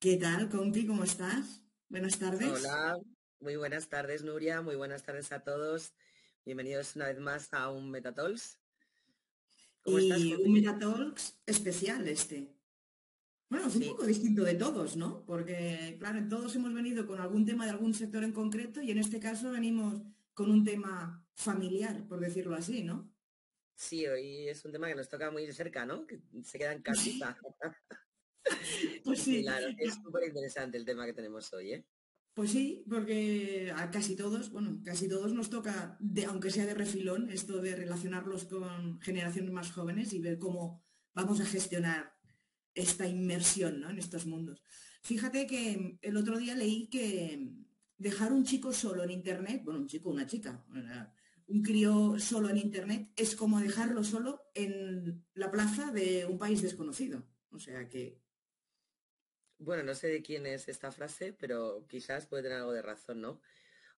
¿Qué tal, Conti? ¿Cómo estás? Buenas tardes. Hola, muy buenas tardes, Nuria. Muy buenas tardes a todos. Bienvenidos una vez más a un Metatalks. ¿Cómo y un Metatalks especial este. Bueno, es un poco distinto de todos, ¿no? Porque, claro, todos hemos venido con algún tema de algún sector en concreto y en este caso venimos con un tema familiar, por decirlo así, ¿no? Sí, hoy es un tema que nos toca muy de cerca, ¿no? Que se queda en casita. pues sí. Claro, es súper interesante el tema que tenemos hoy, ¿eh? Pues sí, porque a casi todos, bueno, casi todos nos toca, de, aunque sea de refilón, esto de relacionarlos con generaciones más jóvenes y ver cómo vamos a gestionar esta inmersión ¿no? en estos mundos. Fíjate que el otro día leí que dejar un chico solo en Internet, bueno, un chico, una chica, un crío solo en Internet es como dejarlo solo en la plaza de un país desconocido. O sea que... Bueno, no sé de quién es esta frase, pero quizás puede tener algo de razón, ¿no?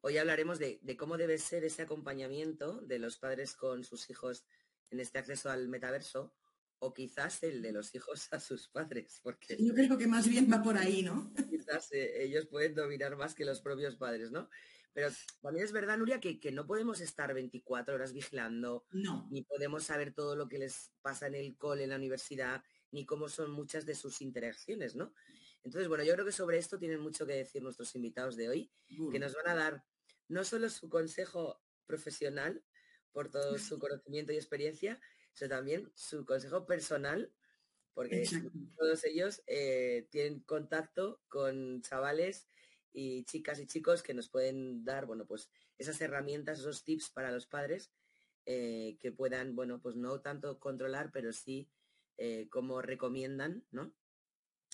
Hoy hablaremos de, cómo debe ser ese acompañamiento de los padres con sus hijos en este acceso al metaverso, o quizás el de los hijos a sus padres, porque... Yo creo que más bien va por ahí, ¿no? Quizás eh, ellos pueden dominar más que los propios padres, ¿no? Pero también es verdad, Nuria, que, no podemos estar 24 horas vigilando, no. ni podemos saber todo lo que les pasa en el cole, en la universidad, ni cómo son muchas de sus interacciones, ¿no? Entonces, bueno, yo creo que sobre esto tienen mucho que decir nuestros invitados de hoy, que nos van a dar no solo su consejo profesional por todo su conocimiento y experiencia, sino también su consejo personal, porque todos ellos eh, tienen contacto con chavales y chicas y chicos que nos pueden dar, bueno, pues esas herramientas, esos tips para los padres eh, que puedan, bueno, pues no tanto controlar, pero sí eh, como recomiendan, ¿no?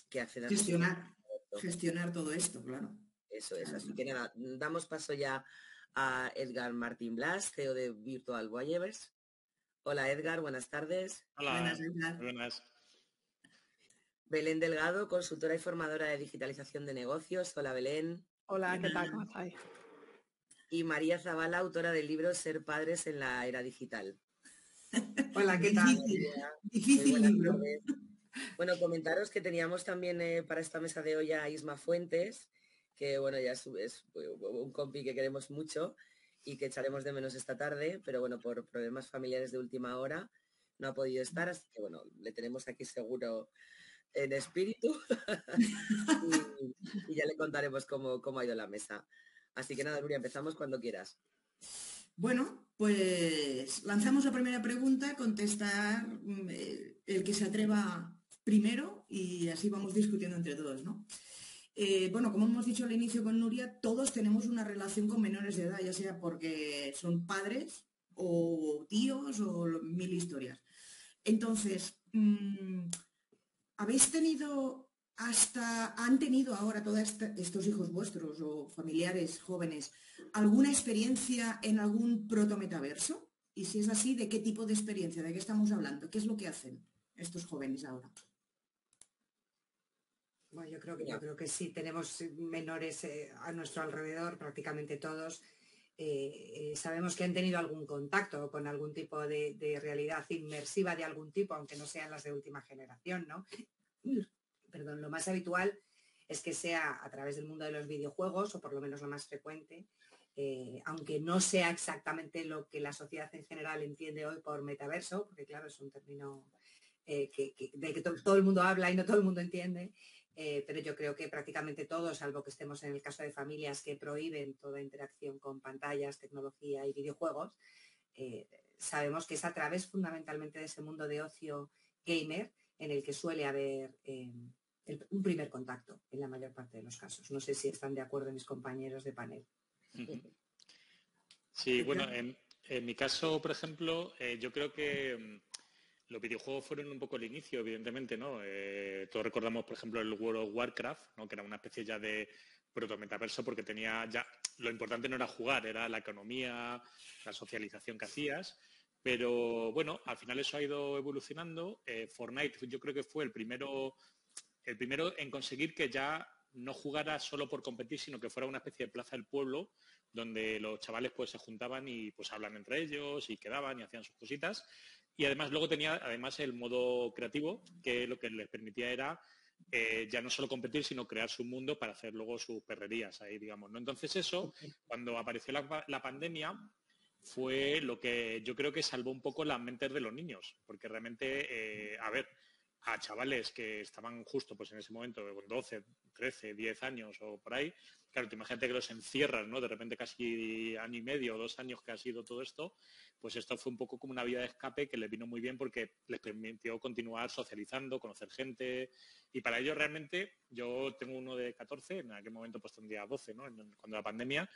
Que accedan gestionar, gestionar todo esto, claro. Eso es, así que nada, damos paso ya a Edgar Martín Blas, CEO de Virtual Voyagers. Hola Edgar, buenas tardes. Hola, buenas. Belén Delgado, consultora y formadora de digitalización de negocios. Hola Belén. Hola, ¿qué tal? ¿Cómo estáis? Y María Zavala, autora del libro Ser padres en la era digital. Hola, ¿qué tal? Difícil, libro. Bueno, comentaros que teníamos también eh, para esta mesa de hoy a Isma Fuentes, que bueno, ya es, es, un compi que queremos mucho y que echaremos de menos esta tarde, pero bueno, por problemas familiares de última hora no ha podido estar, así que bueno, le tenemos aquí seguro en espíritu y, ya le contaremos cómo, cómo ha ido la mesa. Así que nada, Nuria, empezamos cuando quieras. Bueno, pues lanzamos la primera pregunta, contestar mm, el que se atreva primero y así vamos discutiendo entre todos, ¿no? Eh, bueno, como hemos dicho al inicio con Nuria, todos tenemos una relación con menores de edad, ya sea porque son padres o tíos o mil historias. Entonces, mm, ¿Habéis tenido hasta, han tenido ahora todos estos hijos vuestros o familiares jóvenes alguna experiencia en algún protometaverso? Y si es así, ¿de qué tipo de experiencia? ¿De qué estamos hablando? ¿Qué es lo que hacen estos jóvenes ahora? Bueno, yo creo que, yo creo que sí, tenemos menores eh, a nuestro alrededor, prácticamente todos. Eh, eh, sabemos que han tenido algún contacto con algún tipo de, de, realidad inmersiva de algún tipo, aunque no sean las de última generación, ¿no? Perdón, lo más habitual es que sea a través del mundo de los videojuegos, o por lo menos lo más frecuente, eh, aunque no sea exactamente lo que la sociedad en general entiende hoy por metaverso, porque claro, es un término que, de que todo el mundo habla y no todo el mundo entiende, eh, pero yo creo que prácticamente todos, salvo que estemos en el caso de familias que prohíben toda interacción con pantallas, tecnología y videojuegos, sabemos que es a través fundamentalmente de ese mundo de ocio gamer en el que suele haber eh, un primer contacto en la mayor parte de los casos. No sé si están de acuerdo mis compañeros de panel. Sí, bueno, en, mi caso, por ejemplo, eh, yo creo que mm, los videojuegos fueron un poco el inicio, evidentemente, ¿no? Eh, todos recordamos, por ejemplo, el World of Warcraft, ¿no? que era una especie ya de proto-metaverso porque tenía ya, lo importante no era jugar, era la economía, la socialización que hacías pero bueno, al final eso ha ido evolucionando. Eh, Fortnite yo creo que fue el primero, el primero en conseguir que ya no jugara solo por competir, sino que fuera una especie de plaza del pueblo donde los chavales pues se juntaban y pues hablan entre ellos y quedaban y hacían sus cositas. Y además luego tenía además el modo creativo, que lo que les permitía era eh, ya no solo competir, sino crear su mundo para hacer luego sus perrerías ahí, digamos. ¿no? Entonces eso, cuando apareció la, pandemia, fue lo que yo creo que salvó un poco las mentes de los niños, porque realmente, eh, a ver, a chavales que estaban justo pues en ese momento, con 12, 13, 10 años o por ahí, claro, te imagínate que los encierran, ¿no? De repente casi año y medio o dos años que ha sido todo esto, pues esto fue un poco como una vía de escape que les vino muy bien porque les permitió continuar socializando, conocer gente, y para ello realmente yo tengo uno de 14, en aquel momento pues tendría 12, ¿no? Cuando la pandemia,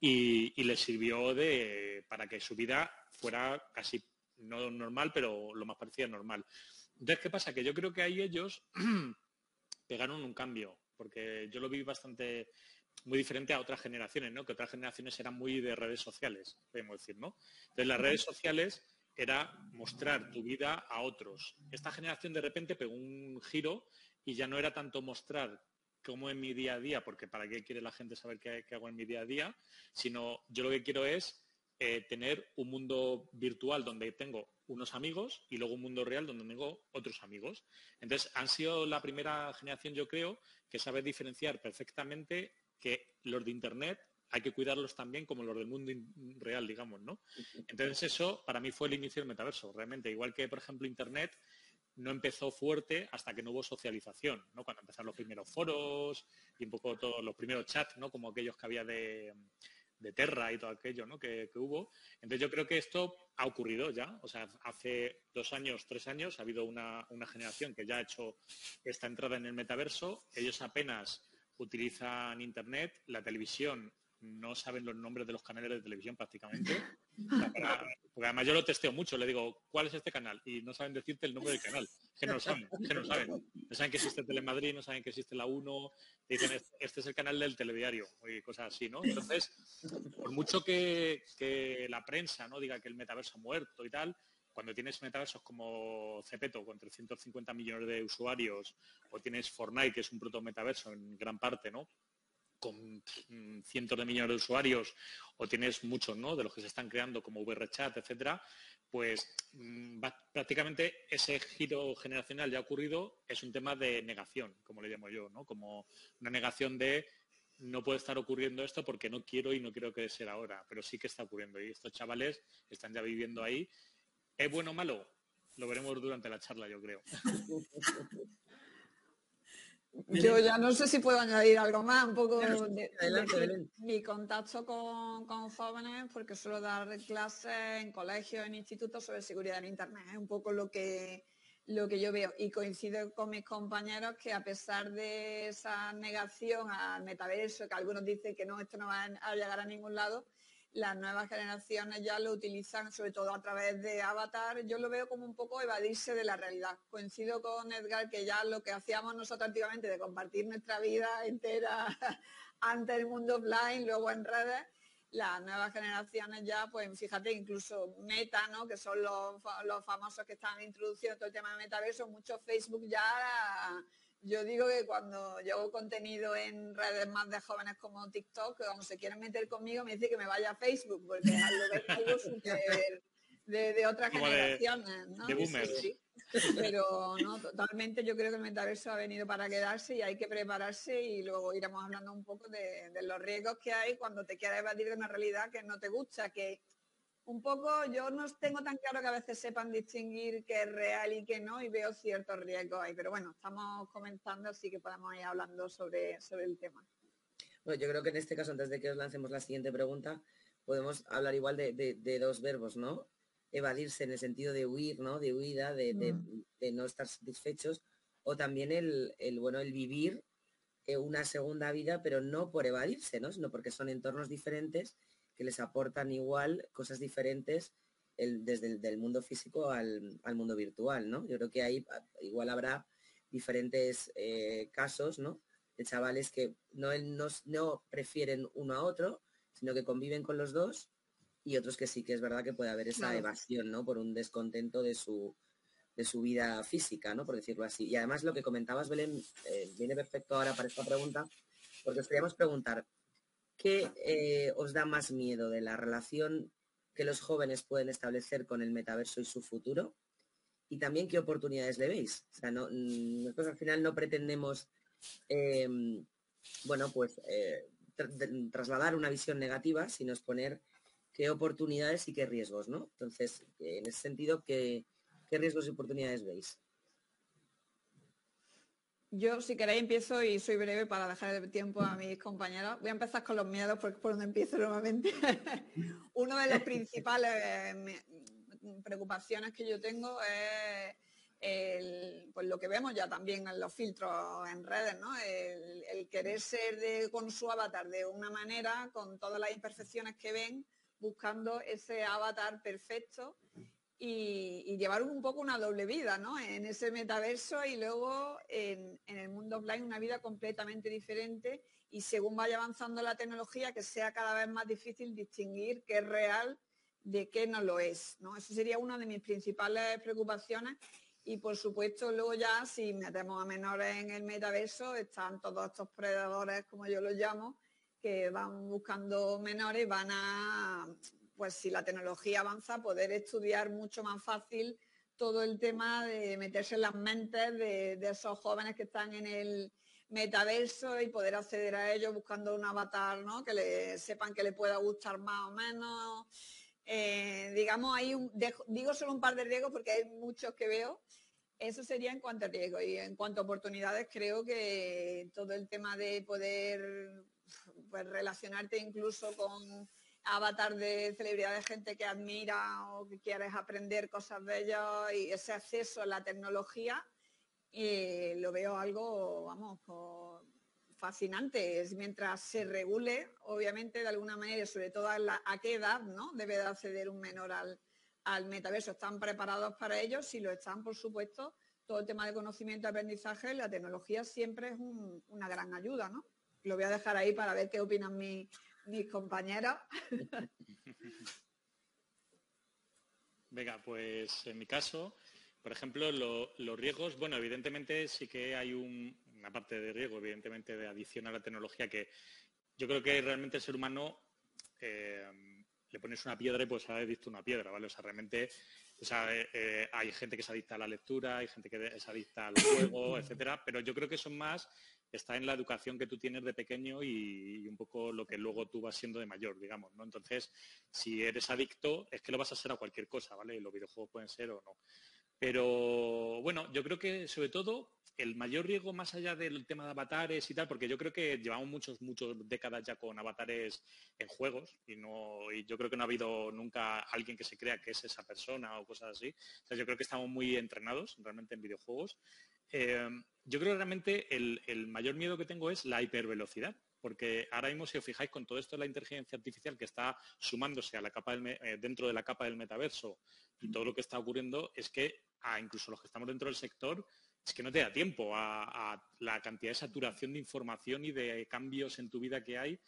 y, les sirvió de, para que su vida fuera casi no normal, pero lo más parecido a normal. Entonces, ¿qué pasa? Que yo creo que ahí ellos pegaron un cambio, porque yo lo vi bastante muy diferente a otras generaciones, ¿no? Que otras generaciones eran muy de redes sociales, podemos decir, ¿no? Entonces, las redes sociales era mostrar tu vida a otros. Esta generación de repente pegó un giro y ya no era tanto mostrar cómo es mi día a día, porque para qué quiere la gente saber qué, hago en mi día a día, sino yo lo que quiero es eh, tener un mundo virtual donde tengo unos amigos y luego un mundo real donde tengo otros amigos. Entonces, han sido la primera generación, yo creo, que sabe diferenciar perfectamente que los de Internet hay que cuidarlos también como los del mundo real, digamos, ¿no? Entonces, eso para mí fue el inicio del metaverso, realmente. Igual que, por ejemplo, Internet no empezó fuerte hasta que no hubo socialización, ¿no? Cuando empezaron los primeros foros y un poco todos los primeros chats, ¿no? Como aquellos que había de de Terra y todo aquello ¿no? que, hubo. Entonces yo creo que esto ha ocurrido ya. O sea, hace dos años, tres años ha habido una, una generación que ya ha hecho esta entrada en el metaverso. Ellos apenas utilizan Internet, la televisión no saben los nombres de los canales de televisión prácticamente. porque además yo lo testeo mucho, le digo, ¿cuál es este canal? Y no saben decirte el nombre del canal. Que no lo saben, que no saben. No saben que existe Telemadrid, no saben que existe la 1, dicen, este, este es el canal del telediario y cosas así, ¿no? Entonces, por mucho que, que la prensa no diga que el metaverso ha muerto y tal, cuando tienes metaversos como Cepeto con 350 millones de usuarios o tienes Fortnite, que es un proto metaverso en gran parte, ¿no? con cientos de millones de usuarios o tienes muchos ¿no? de los que se están creando como VRChat, etcétera, pues mm, prácticamente ese giro generacional ya ha ocurrido, es un tema de negación, como le llamo yo, ¿no? como una negación de no puede estar ocurriendo esto porque no quiero y no quiero que sea ahora, pero sí que está ocurriendo y estos chavales están ya viviendo ahí. ¿Es bueno o malo? Lo veremos durante la charla, yo creo. Yo ya no sé si puedo añadir algo más, un poco de, mi contacto con, jóvenes, porque suelo dar clases en colegios, en institutos sobre seguridad en Internet, es un poco lo que, lo que yo veo. Y coincido con mis compañeros que a pesar de esa negación al metaverso, que algunos dicen que no, esto no va a llegar a ningún lado, las nuevas generaciones ya lo utilizan sobre todo a través de avatar. Yo lo veo como un poco evadirse de la realidad. Coincido con Edgar que ya lo que hacíamos nosotros antiguamente de compartir nuestra vida entera ante el mundo offline, luego en redes, las nuevas generaciones ya, pues fíjate, incluso Meta, ¿no? que son los, los famosos que están introduciendo todo el tema de metaverso, mucho Facebook ya yo digo que cuando yo hago contenido en redes más de jóvenes como TikTok, cuando se quieren meter conmigo me dice que me vaya a Facebook, porque es algo super de, de otras generaciones, ¿no? Pero no, totalmente yo creo que el metaverso ha venido para quedarse y hay que prepararse y luego iremos hablando un poco de, de los riesgos que hay cuando te quieres evadir de una realidad que no te gusta, que un poco, yo no tengo tan claro que a veces sepan distinguir qué es real y qué no, y veo ciertos riesgos ahí, pero bueno, estamos comentando, así que podemos ir hablando sobre, sobre el tema. Bueno, yo creo que en este caso, antes de que os lancemos la siguiente pregunta, podemos hablar igual de, dos verbos, ¿no? Evadirse en el sentido de huir, ¿no? De huida, de, mm. no estar satisfechos, o también el, bueno, el vivir eh, una segunda vida, pero no por evadirse, ¿no? Sino porque son entornos diferentes que les aportan igual cosas diferentes desde el del mundo físico al, mundo virtual, ¿no? Yo creo que ahí ah, igual habrá diferentes eh, casos, ¿no? De chavales que no, no, prefieren uno a otro, sino que conviven con los dos y otros que sí que es verdad que puede haber esa evasión, ¿no? Por un descontento de su, de su vida física, ¿no? Por decirlo así. Y además lo que comentabas, Belén, eh, viene perfecto ahora para esta pregunta, porque os queríamos preguntar, ¿Qué eh, os da más miedo de la relación que los jóvenes pueden establecer con el metaverso y su futuro? y también qué oportunidades le veis. O no, nosotros al final no pretendemos, em, bueno, pues eh, trasladar una visión negativa, sino exponer qué oportunidades y qué riesgos, ¿no? Entonces, en ese sentido, ¿qué, qué riesgos y oportunidades veis? Yo, si queréis, empiezo y soy breve para dejar el tiempo a mis compañeros. Voy a empezar con los miedos porque es por donde empiezo normalmente. Uno de los principales eh, preocupaciones que yo tengo es pues lo que vemos ya también en los filtros en redes, ¿no? El, querer ser con su avatar de una manera, con todas las imperfecciones que ven, buscando ese avatar perfecto y, llevar un poco una doble vida, ¿no? En ese metaverso y luego en, el mundo offline una vida completamente diferente y según vaya avanzando la tecnología que sea cada vez más difícil distinguir qué es real de qué no lo es, ¿no? Eso sería una de mis principales preocupaciones y por supuesto luego ya si metemos a menores en el metaverso están todos estos predadores, como yo los llamo, que van buscando menores, van a pues si la tecnología avanza, poder estudiar mucho más fácil todo el tema de meterse en las mentes de, esos jóvenes que están en el metaverso y poder acceder a ellos buscando un avatar, ¿no? Que le sepan que le pueda gustar más o menos. Eh, digamos, hay un, digo solo un par de riesgos porque hay muchos que veo. Eso sería en cuanto a riesgo y en cuanto a oportunidades creo que todo el tema de poder pues, relacionarte incluso con avatar de celebridad de gente que admira o que quieres aprender cosas de ellos y ese acceso a la tecnología y lo veo algo, vamos, fascinante. Es mientras se regule, obviamente, de alguna manera, sobre todo a, qué edad ¿no? debe de acceder un menor al, metaverso. ¿Están preparados para ello? Si lo están, por supuesto, todo el tema de conocimiento y aprendizaje, la tecnología siempre es una gran ayuda, ¿no? Lo voy a dejar ahí para ver qué opinan mis, mis compañeros. Venga, pues en mi caso, por ejemplo, los riesgos, bueno, evidentemente sí que hay una parte de riesgo, evidentemente, de adición a la tecnología que yo creo que realmente el ser humano eh, le pones una piedra y pues ha visto una piedra, ¿vale? O sea, realmente eh, eh, hay gente que se adicta a la lectura, hay gente que se adicta al juego, etcétera, pero yo creo que son más está en la educación que tú tienes de pequeño y, un poco lo que luego tú vas siendo de mayor, digamos, ¿no? Entonces, si eres adicto, es que lo vas a hacer a cualquier cosa, ¿vale? Los videojuegos pueden ser o no. Pero bueno, yo creo que sobre todo el mayor riesgo más allá del tema de avatares y tal, porque yo creo que llevamos muchos, muchos décadas ya con avatares en juegos y no, y yo creo que no ha habido nunca alguien que se crea que es esa persona o cosas así. O yo creo que estamos muy entrenados realmente en videojuegos. Eh, yo creo realmente el, mayor miedo que tengo es la hipervelocidad, porque ahora mismo, si os fijáis, con todo esto de la inteligencia artificial que está sumándose a la capa eh, dentro de la capa del metaverso y todo lo que está ocurriendo, es que incluso los que estamos dentro del sector, es que no te da tiempo a, la cantidad de saturación de información y de cambios en tu vida que hay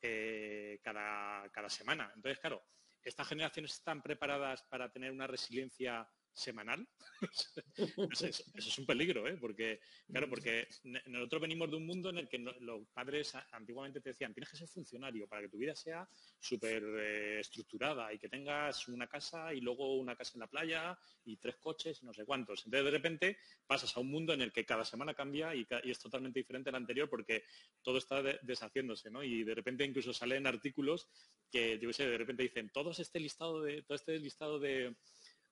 eh, cada semana. Entonces, claro, estas generaciones están preparadas para tener una resiliencia semanal, eso, es un peligro, ¿eh? porque, claro, porque nosotros venimos de un mundo en el que los padres antiguamente te decían, tienes que ser funcionario para que tu vida sea súper eh, estructurada y que tengas una casa y luego una casa en la playa y tres coches y no sé cuántos. Entonces, de repente, pasas a un mundo en el que cada semana cambia y, es totalmente diferente al anterior porque todo está deshaciéndose, ¿no? Y de repente incluso salen artículos que, yo sé, de repente dicen, todo este listado de, todo este listado de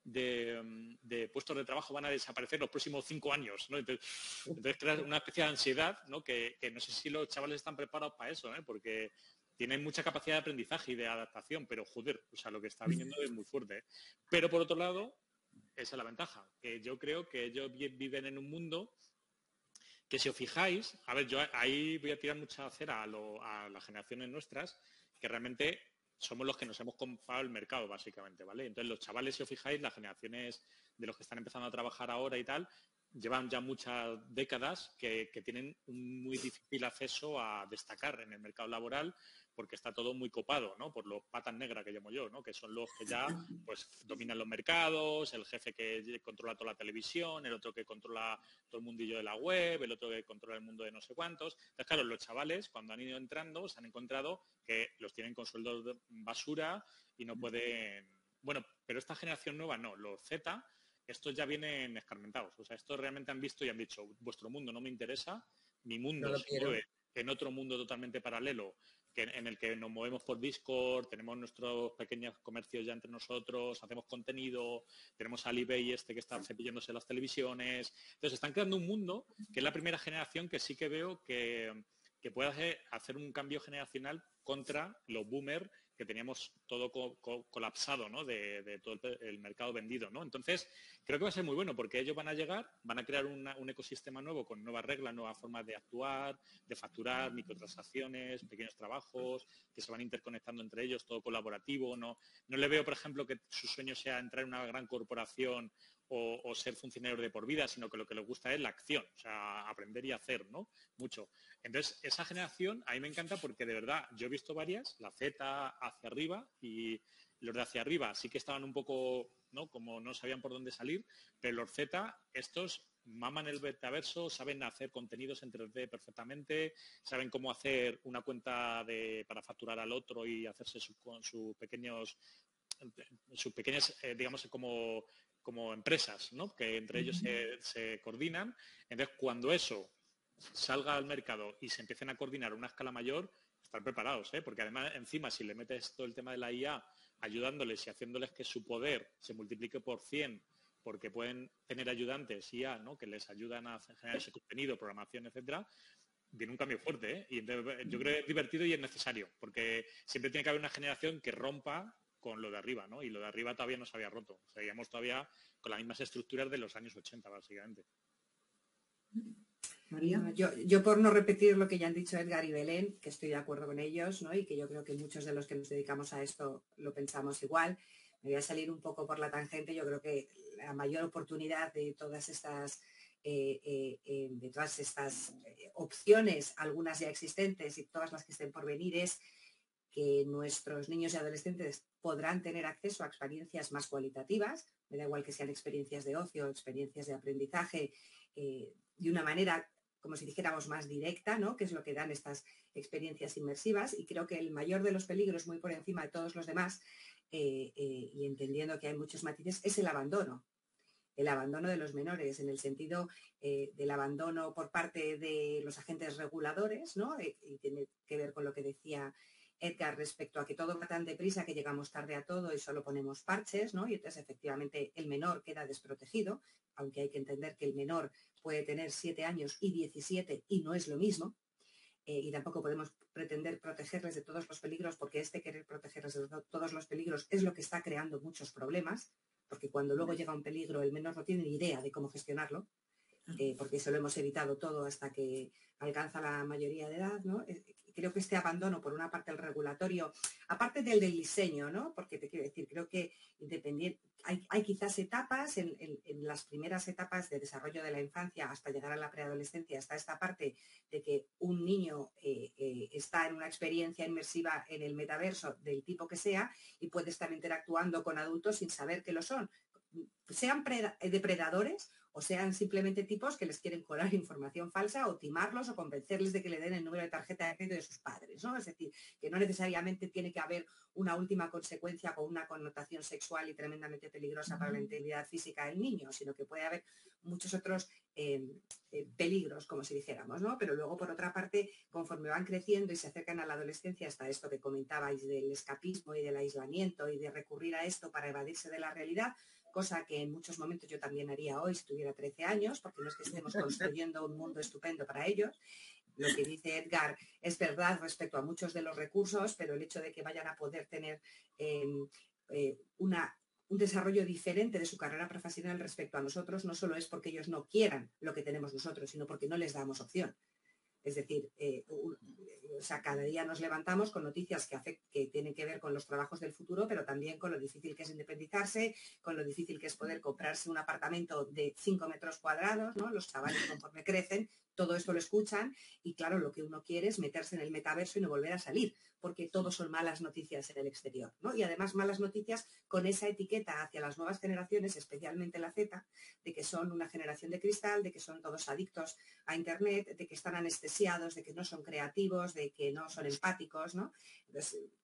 Mm, de, puestos de trabajo van a desaparecer los próximos cinco años. ¿no? Entonces, crea una especie de ansiedad ¿no? Que, no sé si los chavales están preparados para eso, ¿eh? porque tienen mucha capacidad de aprendizaje y de adaptación, pero joder, o sea, lo que está viniendo es muy fuerte. ¿eh? Pero por otro lado, esa es la ventaja, que yo creo que ellos viven en un mundo que si os fijáis, a ver, yo ahí voy a tirar mucha cera a, a las generaciones nuestras, que realmente somos los que nos hemos comprado el mercado, básicamente, ¿vale? Entonces, los chavales, si os fijáis, las generaciones de los que están empezando a trabajar ahora y tal, llevan ya muchas décadas que, tienen un muy difícil acceso a destacar en el mercado laboral porque está todo muy copado, ¿no? Por los patas negras que llamo yo, ¿no? Que son los que ya pues dominan los mercados, el jefe que controla toda la televisión, el otro que controla todo el mundillo de la web, el otro que controla el mundo de no sé cuántos. Entonces, claro, los chavales cuando han ido entrando se han encontrado que los tienen con sueldos de basura y no pueden. Bueno, pero esta generación nueva no, los Z estos ya vienen escarmentados. O sea, estos realmente han visto y han dicho, vuestro mundo no me interesa, mi mundo se mueve en otro mundo totalmente paralelo, en el que nos movemos por Discord, tenemos nuestros pequeños comercios ya entre nosotros, hacemos contenido, tenemos al eBay este que está cepillándose las televisiones. Entonces están creando un mundo que es la primera generación que sí que veo que, que puede hacer un cambio generacional contra los boomers que teníamos todo colapsado, ¿no? De, todo el, mercado vendido, ¿no? Entonces, creo que va a ser muy bueno porque ellos van a llegar, van a crear un ecosistema nuevo con nuevas reglas, nuevas formas de actuar, de facturar, microtransacciones, pequeños trabajos, que se van interconectando entre ellos, todo colaborativo, ¿no? No le veo, por ejemplo, que su sueño sea entrar en una gran corporación o, ser funcionario de por vida, sino que lo que les gusta es la acción, o sea, aprender y hacer, ¿no? Mucho. Entonces, esa generación a mí me encanta porque de verdad yo he visto varias, la Z hacia arriba y los de hacia arriba sí que estaban un poco, ¿no? Como no sabían por dónde salir, pero los Z, estos maman el metaverso, saben hacer contenidos en 3D perfectamente, saben cómo hacer una cuenta de, para facturar al otro y hacerse con sus pequeños sus pequeñas, eh, digamos, como como empresas, ¿no? que entre ellos se, coordinan. Entonces, cuando eso salga al mercado y se empiecen a coordinar a una escala mayor, estar preparados, ¿eh? porque además encima si le metes todo el tema de la IA ayudándoles y haciéndoles que su poder se multiplique por 100 porque pueden tener ayudantes IA ¿no? que les ayudan a generar ese contenido, programación, etcétera, viene un cambio fuerte. ¿eh? Y yo creo que es divertido y es necesario, porque siempre tiene que haber una generación que rompa con lo de arriba, ¿no? Y lo de arriba todavía no se había roto. Seguíamos todavía con las mismas estructuras de los años 80, básicamente. María. Yo, por no repetir lo que ya han dicho Edgar y Belén, que estoy de acuerdo con ellos, ¿no? Y que yo creo que muchos de los que nos dedicamos a esto lo pensamos igual. Me voy a salir un poco por la tangente. Yo creo que la mayor oportunidad de todas estas eh, eh, eh, de todas estas opciones, algunas ya existentes y todas las que estén por venir, es que nuestros niños y adolescentes podrán tener acceso a experiencias más cualitativas, me da igual que sean experiencias de ocio, experiencias de aprendizaje, eh, de una manera, como si dijéramos, más directa, ¿no? que es lo que dan estas experiencias inmersivas. Y creo que el mayor de los peligros, muy por encima de todos los demás, eh, eh, y entendiendo que hay muchos matices, es el abandono el abandono de los menores, en el sentido del abandono por parte de los agentes reguladores, ¿no? y tiene que ver con lo que decía Edgar respecto a que todo va tan deprisa que llegamos tarde a todo y solo ponemos parches, ¿no? Y entonces efectivamente el menor queda desprotegido, aunque hay que entender que el menor puede tener 7 años y 17 y no es lo mismo. Eh, y tampoco podemos pretender protegerles de todos los peligros porque este querer protegerles de todos los peligros es lo que está creando muchos problemas, porque cuando luego llega un peligro el menor no tiene ni idea de cómo gestionarlo, eh, porque eso lo hemos evitado todo hasta que alcanza la mayoría de edad, ¿no? Eh, creo que este abandono, por una parte, el regulatorio, aparte del del diseño, ¿no? Porque te quiero decir, creo que independiente, hay, quizás etapas, en, las primeras etapas de desarrollo de la infancia hasta llegar a la preadolescencia, hasta esta parte de que un niño eh, eh, está en una experiencia inmersiva en el metaverso del tipo que sea y puede estar interactuando con adultos sin saber que lo son, sean depredadores o sean simplemente tipos que les quieren colar información falsa o timarlos o convencerles de que le den el número de tarjeta de crédito de sus padres, ¿no? Es decir, que no necesariamente tiene que haber una última consecuencia con una connotación sexual y tremendamente peligrosa para la integridad física del niño, sino que puede haber muchos otros eh, eh, peligros, como si dijéramos, ¿no? Pero luego, por otra parte, conforme van creciendo y se acercan a la adolescencia, hasta esto que comentabais del escapismo y del aislamiento y de recurrir a esto para evadirse de la realidad, cosa que en muchos momentos yo también haría hoy si tuviera 13 años, porque no es que estemos construyendo un mundo estupendo para ellos. Lo que dice Edgar es verdad respecto a muchos de los recursos, pero el hecho de que vayan a poder tener em, eh, una, un desarrollo diferente de su carrera profesional respecto a nosotros no solo es porque ellos no quieran lo que tenemos nosotros, sino porque no les damos opción. Es decir, eh, o sea, cada día nos levantamos con noticias que, que tienen que ver con los trabajos del futuro, pero también con lo difícil que es independizarse, con lo difícil que es poder comprarse un apartamento de 5 metros cuadrados, ¿no? Los chavales conforme crecen todo esto lo escuchan y claro, lo que uno quiere es meterse en el metaverso y no volver a salir, porque todo son malas noticias en el exterior, ¿no? Y además malas noticias con esa etiqueta hacia las nuevas generaciones, especialmente la Z, de que son una generación de cristal, de que son todos adictos a Internet, de que están anestesiados, de que no son creativos, de que no son empáticos, ¿no?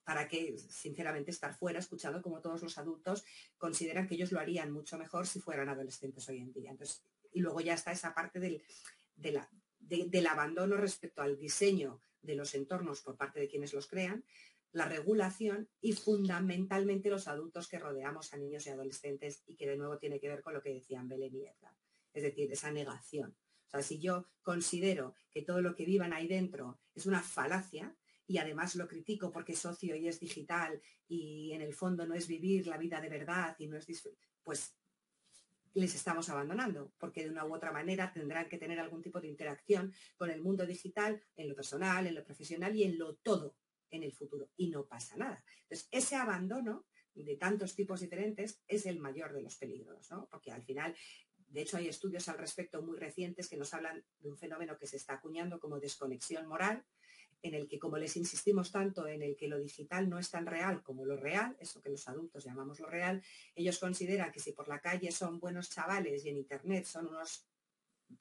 Para que, sinceramente, estar fuera escuchando como todos los adultos consideran que ellos lo harían mucho mejor si fueran adolescentes hoy en día. Entonces, y luego ya está esa parte del, del abandono respecto al diseño de los entornos por parte de quienes los crean, la regulación y fundamentalmente los adultos que rodeamos a niños y adolescentes y que de nuevo tiene que ver con lo que decían Belén y Edgar, es decir, esa negación. O sea, si yo considero que todo lo que vivan ahí dentro es una falacia y además lo critico porque es socio y es digital y en el fondo no es vivir la vida de verdad y no es pues les estamos abandonando, porque de una u otra manera tendrán que tener algún tipo de interacción con el mundo digital, en lo personal, en lo profesional y en lo todo en el futuro. Y no pasa nada. Entonces, ese abandono de tantos tipos diferentes es el mayor de los peligros, ¿no? Porque al final, de hecho, hay estudios al respecto muy recientes que nos hablan de un fenómeno que se está acuñando como desconexión moral, en el que, como les insistimos tanto en el que lo digital no es tan real como lo real, eso que los adultos llamamos lo real, ellos consideran que si por la calle son buenos chavales y en Internet son unos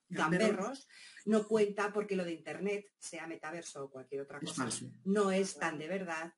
gamberros, no cuenta porque lo de Internet, sea metaverso o cualquier otra cosa, no es tan de verdad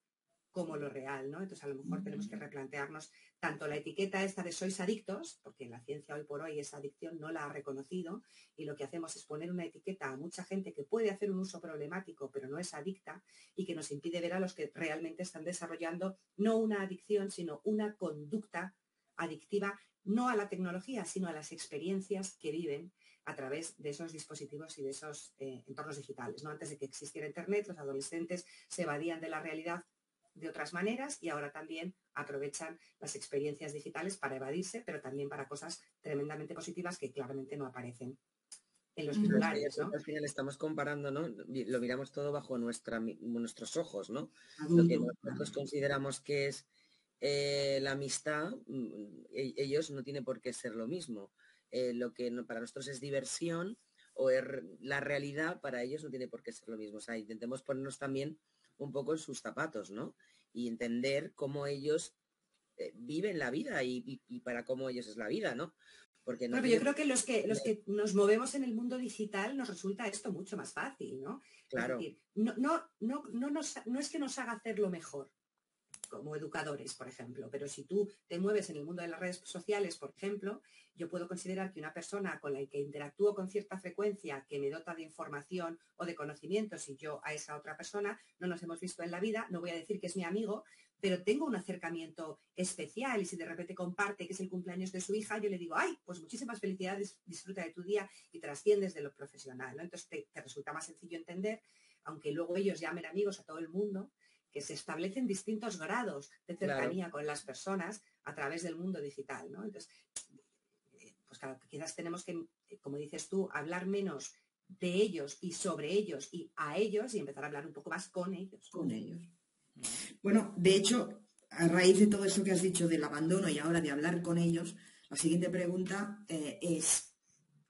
como lo real, ¿no? Entonces a lo mejor tenemos que replantearnos tanto la etiqueta esta de sois adictos, porque la ciencia hoy por hoy esa adicción no la ha reconocido y lo que hacemos es poner una etiqueta a mucha gente que puede hacer un uso problemático pero no es adicta y que nos impide ver a los que realmente están desarrollando no una adicción sino una conducta adictiva no a la tecnología sino a las experiencias que viven a través de esos dispositivos y de esos eh, entornos digitales. ¿no? Antes de que existiera Internet, los adolescentes se evadían de la realidad de otras maneras y ahora también aprovechan las experiencias digitales para evadirse, pero también para cosas tremendamente positivas que claramente no aparecen en los titulares. Al final estamos comparando, ¿no? Lo miramos todo bajo nuestra, nuestros ojos, ¿no? Lo que nosotros consideramos que es eh, la amistad, mm, e, ellos no tiene por qué ser lo mismo. Eh, lo que para nosotros es diversión o es la realidad, para ellos no tiene por qué ser lo mismo. O sea, intentemos ponernos también un poco en sus zapatos, ¿no? Y entender cómo ellos eh, viven la vida y, para cómo ellos es la vida, ¿no? Porque no yo creo que los que los que nos movemos en el mundo digital nos resulta esto mucho más fácil, ¿no? Claro. no, no, no, no, no es que nos haga hacerlo mejor, como educadores, por ejemplo. Pero si tú te mueves en el mundo de las redes sociales, por ejemplo, yo puedo considerar que una persona con la que interactúo con cierta frecuencia, que me dota de información o de conocimientos, y yo a esa otra persona no nos hemos visto en la vida, no voy a decir que es mi amigo, pero tengo un acercamiento especial y si de repente comparte que es el cumpleaños de su hija, yo le digo, ay, pues muchísimas felicidades, disfruta de tu día y trasciendes de lo profesional. Entonces te, te resulta más sencillo entender, aunque luego ellos llamen amigos a todo el mundo, que se establecen distintos grados de cercanía con las personas a través del mundo digital, ¿no? Entonces, eh, pues claro, quizás tenemos que, eh, como dices tú, hablar menos de ellos y sobre ellos y a ellos y empezar a hablar un poco más con ellos. Con ellos. Bueno, de hecho, a raíz de todo eso que has dicho del abandono y ahora de hablar con ellos, la siguiente pregunta eh, es,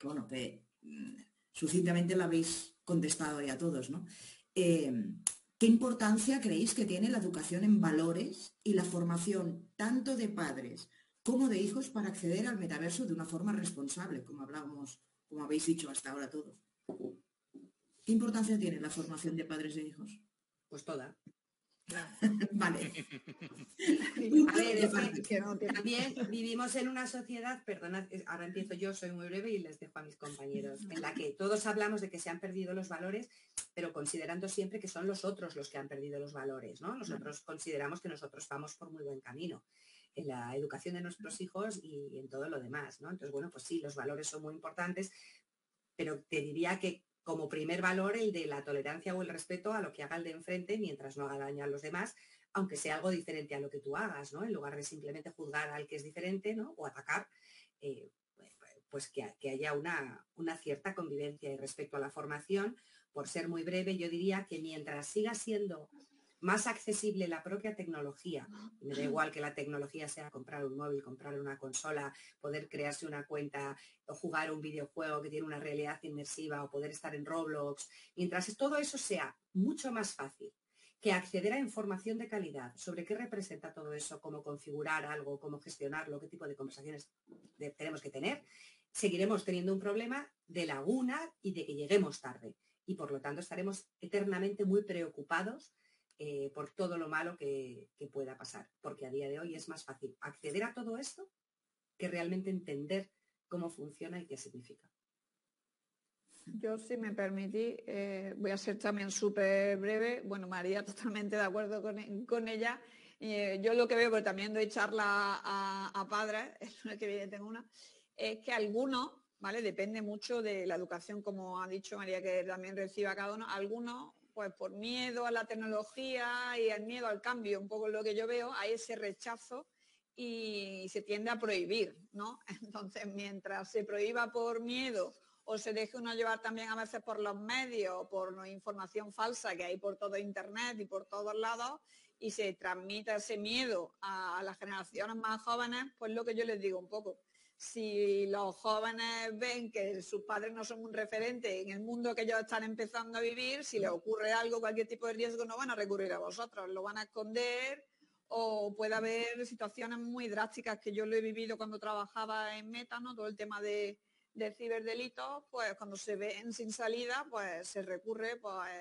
bueno, que mm, sucintamente la habéis contestado ya todos, ¿no? ¿Qué importancia creéis que tiene la educación en valores y la formación tanto de padres como de hijos para acceder al metaverso de una forma responsable, como hablábamos, como habéis dicho hasta ahora todos? ¿Qué importancia tiene la formación de padres e hijos? Pues toda. vale. también vivimos en una sociedad, perdonad, ahora empiezo yo, soy muy breve y les dejo a mis compañeros, en la que todos hablamos de que se han perdido los valores, pero considerando siempre que son los otros los que han perdido los valores, ¿no? Nosotros consideramos que nosotros vamos por muy buen camino en la educación de nuestros hijos y en todo lo demás, ¿no? Entonces, bueno, pues sí, los valores son muy importantes, pero te diría que como primer valor el de la tolerancia o el respeto a lo que haga el de enfrente mientras no haga daño a los demás, aunque sea algo diferente a lo que tú hagas, ¿no? En lugar de simplemente juzgar al que es diferente, ¿no? O atacar, eh, pues que, haya una, una, cierta convivencia. Y respecto a la formación, por ser muy breve, yo diría que mientras siga siendo más accesible la propia tecnología. Me da igual que la tecnología sea comprar un móvil, comprar una consola, poder crearse una cuenta o jugar un videojuego que tiene una realidad inmersiva o poder estar en Roblox. Mientras todo eso sea mucho más fácil que acceder a información de calidad sobre qué representa todo eso, cómo configurar algo, cómo gestionarlo, qué tipo de conversaciones tenemos que tener, seguiremos teniendo un problema de laguna y de que lleguemos tarde. Y por lo tanto estaremos eternamente muy preocupados eh, por todo lo malo que, pueda pasar, porque a día de hoy es más fácil acceder a todo esto que realmente entender cómo funciona y qué significa. Yo, si me permitís, eh, voy a ser también súper breve. Bueno, María, totalmente de acuerdo con, ella. Eh, yo lo que veo, pero también doy charla a, padres, es que viene tengo una, es que algunos, ¿vale? Depende mucho de la educación, como ha dicho María, que también reciba cada uno. Algunos, pues por miedo a la tecnología y el miedo al cambio, un poco lo que yo veo, hay ese rechazo y se tiende a prohibir, ¿no? Entonces, mientras se prohíba por miedo o se deje uno llevar también a veces por los medios, por información falsa que hay por todo Internet y por todos lados, y se transmite ese miedo a, las generaciones más jóvenes, pues lo que yo les digo un poco. Si los jóvenes ven que sus padres no son un referente en el mundo que ellos están empezando a vivir, si les ocurre algo, cualquier tipo de riesgo, no van a recurrir a vosotros, lo van a esconder o puede haber situaciones muy drásticas que yo lo he vivido cuando trabajaba en Meta, ¿no? Todo el tema de, de ciberdelitos, pues cuando se ven sin salida, pues se recurre, pues,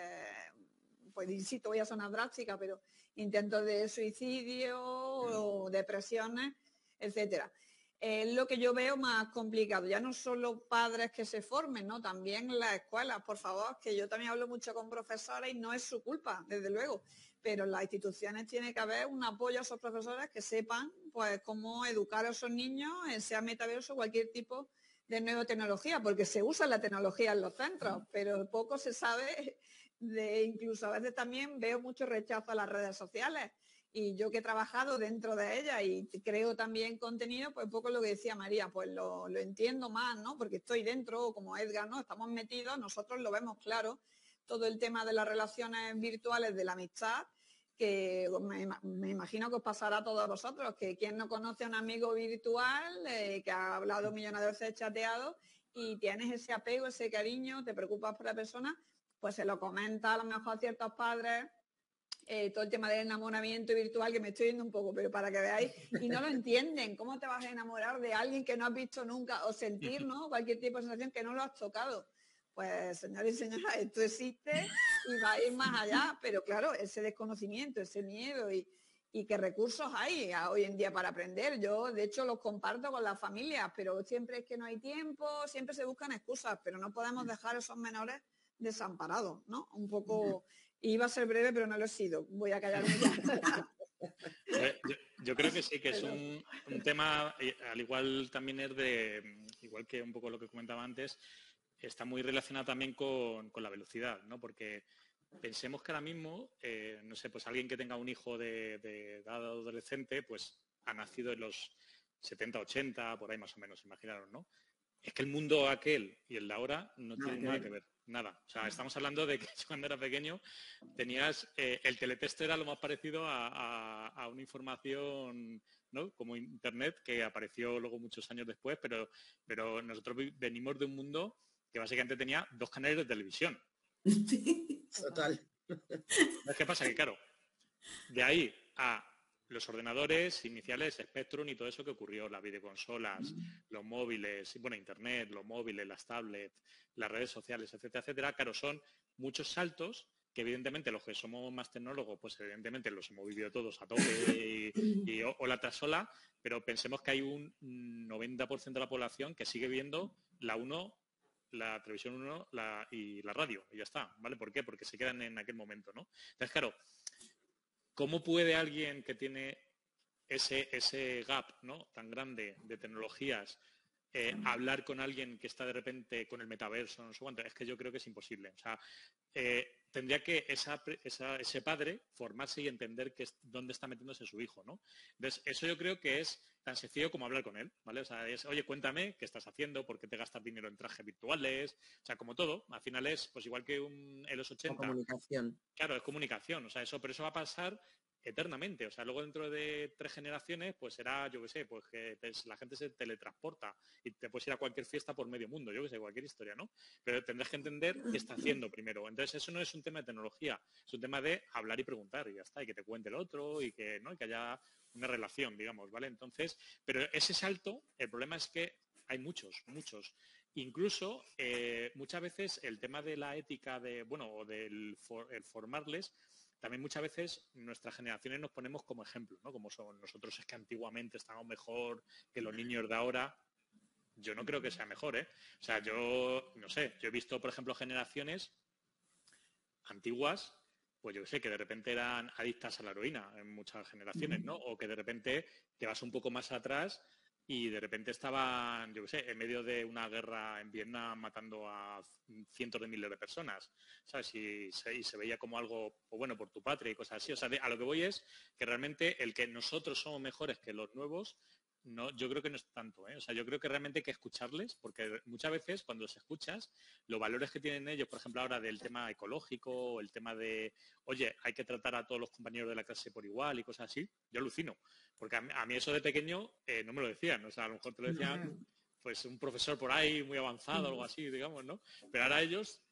pues insisto, voy a sonar drástica, pero intentos de suicidio o depresiones, etcétera. Es lo que yo veo más complicado, ya no solo padres que se formen, ¿no? También las escuelas, por favor, que yo también hablo mucho con profesores y no es su culpa, desde luego, pero las instituciones tiene que haber un apoyo a esos profesores que sepan pues cómo educar a esos niños, sea metaverso, cualquier tipo de nueva tecnología, porque se usa la tecnología en los centros, pero poco se sabe de, incluso a veces también veo mucho rechazo a las redes sociales. Y yo que he trabajado dentro de ellas y creo también contenido, pues poco lo que decía María, pues lo, lo entiendo más, ¿no? Porque estoy dentro, como Edgar, ¿no? Estamos metidos, nosotros lo vemos claro, todo el tema de las relaciones virtuales, de la amistad, que me, imagino que os pasará a todos vosotros, que quien no conoce a un amigo virtual, eh, que ha hablado millones de veces chateado, y tienes ese apego, ese cariño, te preocupas por la persona, pues se lo comenta a lo mejor a ciertos padres, eh, todo el tema del enamoramiento virtual, que me estoy yendo un poco, pero para que veáis, y no lo entienden, ¿cómo te vas a enamorar de alguien que no has visto nunca o sentir, ¿no? Cualquier tipo de sensación que no lo has tocado. Pues, señores y señoras, esto existe y va a ir más allá, pero claro, ese desconocimiento, ese miedo y, y qué recursos hay hoy en día para aprender. Yo, de hecho, los comparto con las familias, pero siempre es que no hay tiempo, siempre se buscan excusas, pero no podemos dejar a esos menores desamparados, ¿no? Un poco, iba a ser breve, pero no lo he sido. Voy a callarme ya. Yo, creo que sí, que es un, un, tema, eh, al igual también es de, igual que un poco lo que comentaba antes, está muy relacionado también con, la velocidad, ¿no? Porque pensemos que ahora mismo, eh, no sé, pues alguien que tenga un hijo de, edad adolescente, pues ha nacido en los 70, 80, por ahí más o menos, imaginaron, ¿no? Es que el mundo aquel y el de ahora no, tienen nada que ver, nada. O sea, estamos hablando de que cuando era pequeño tenías, eh, el teletexto era lo más parecido a, una información, ¿no? Como Internet, que apareció luego muchos años después, pero, pero nosotros venimos de un mundo que básicamente tenía dos canales de televisión. Total. ¿Qué pasa? Que claro, de ahí a los ordenadores iniciales, Spectrum y todo eso que ocurrió, las videoconsolas, los móviles, bueno, Internet, los móviles, las tablets, las redes sociales, etcétera, etcétera, claro, son muchos saltos que evidentemente los que somos más tecnólogos, pues evidentemente los hemos vivido todos a tope y, o, la tras pero pensemos que hay un 90% de la población que sigue viendo la 1 la televisión 1 y la radio, y ya está, ¿vale? ¿Por qué? Porque se quedan en aquel momento, ¿no? Entonces, claro, ¿cómo puede alguien que tiene ese, ese gap ¿no? tan grande de tecnologías eh, hablar con alguien que está de repente con el metaverso, no sé cuánto, es que yo creo que es imposible. O sea, eh, tendría que ese padre formarse y entender que dónde está metiéndose su hijo, ¿no? Entonces, eso yo creo que es tan sencillo como hablar con él, ¿vale? O sea, es, oye, cuéntame qué estás haciendo, por qué te gastas dinero en trajes virtuales, o sea, como todo, al final es, pues igual que un, en los 80. comunicación. Claro, es comunicación, o sea, eso, pero eso va a pasar eternamente. O sea, luego dentro de tres generaciones, pues será, yo qué sé, pues que la gente se teletransporta y te puedes ir a cualquier fiesta por medio mundo, yo qué sé, cualquier historia, ¿no? Pero tendrás que entender qué está haciendo primero. Entonces, eso no es un tema de tecnología, es un tema de hablar y preguntar y ya está, y que te cuente el otro y que, ¿no? que haya una relación, digamos, ¿vale? Entonces, pero ese salto, el problema es que hay muchos, muchos. Incluso eh, muchas veces el tema de la ética de, bueno, o del formarles, también muchas veces nuestras generaciones nos ponemos como ejemplo, ¿no? Como son nosotros es que antiguamente estábamos mejor que los niños de ahora. Yo no creo que sea mejor, ¿eh? O sea, yo, no sé, yo he visto, por ejemplo, generaciones antiguas, pues yo sé, que de repente eran adictas a la heroína en muchas generaciones, ¿no? O que de repente te vas un poco más atrás y de repente estaban, yo qué sé, en medio de una guerra en Vietnam matando a cientos de miles de personas, ¿sabes? Y se, veía como algo, pues bueno, por tu patria y cosas así. O sea, a lo que voy es que realmente el que nosotros somos mejores que los nuevos no, yo creo que no es tanto, ¿eh? O sea, yo creo que realmente hay que escucharles, porque muchas veces cuando los escuchas, los valores que tienen ellos, por ejemplo, ahora del tema ecológico, el tema de, oye, hay que tratar a todos los compañeros de la clase por igual y cosas así, yo alucino. Porque a mí, eso de pequeño eh, no me lo decían, o sea, a lo mejor te lo decían pues un profesor por ahí muy avanzado, algo así, digamos, ¿no? Pero ahora ellos,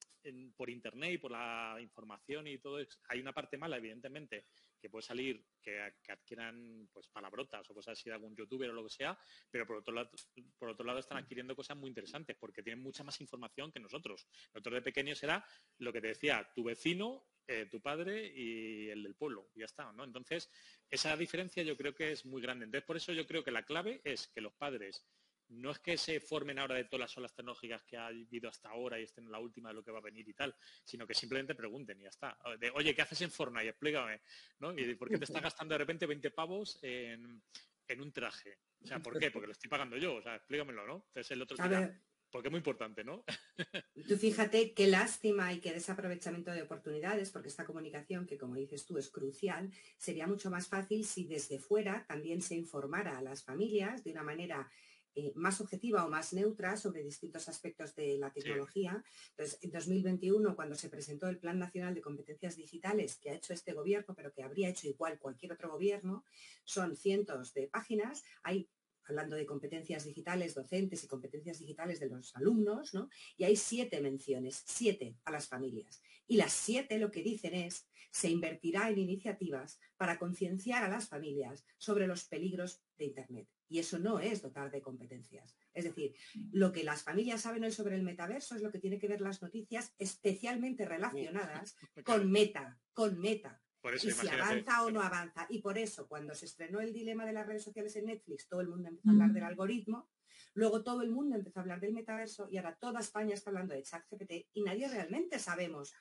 por internet y por la información y todo, hay una parte mala, evidentemente, que puede salir que, adquieran pues palabrotas o cosas así de algún youtuber o lo que sea, pero por otro lado, por otro lado están adquiriendo cosas muy interesantes porque tienen mucha más información que nosotros. Nosotros de pequeños era lo que te decía, tu vecino, eh, tu padre y el del pueblo, y ya está, ¿no? Entonces, esa diferencia yo creo que es muy grande. Entonces, por eso yo creo que la clave es que los padres no es que se formen ahora de todas las olas tecnológicas que ha habido hasta ahora y estén en la última de lo que va a venir y tal, sino que simplemente pregunten y ya está. Oye, ¿qué haces en Fortnite? Explícame, ¿no? ¿Y por qué te estás gastando de repente 20 pavos en, un traje? O sea, ¿por qué? Porque lo estoy pagando yo, o sea, explícamelo, ¿no? Entonces el otro porque es muy importante, ¿no? tú fíjate qué lástima y qué desaprovechamiento de oportunidades, porque esta comunicación, que como dices tú es crucial, sería mucho más fácil si desde fuera también se informara a las familias de una manera eh, más objetiva o más neutra sobre distintos aspectos de la tecnología. Entonces, en 2021, cuando se presentó el Plan Nacional de Competencias Digitales que ha hecho este gobierno, pero que habría hecho igual cualquier otro gobierno, son cientos de páginas. Hay hablando de competencias digitales docentes y competencias digitales de los alumnos, ¿no? Y hay siete menciones, siete a las familias. Y las siete lo que dicen es, se invertirá en iniciativas para concienciar a las familias sobre los peligros de Internet. Y eso no es dotar de competencias. Es decir, lo que las familias saben hoy sobre el metaverso es lo que tiene que ver las noticias especialmente relacionadas con meta, con meta. y si avanza o no avanza. Y por eso, cuando se estrenó el dilema de las redes sociales en Netflix, todo el mundo empezó a hablar del algoritmo, luego todo el mundo empezó a hablar del metaverso y ahora toda España está hablando de ChatGPT y nadie realmente sabemos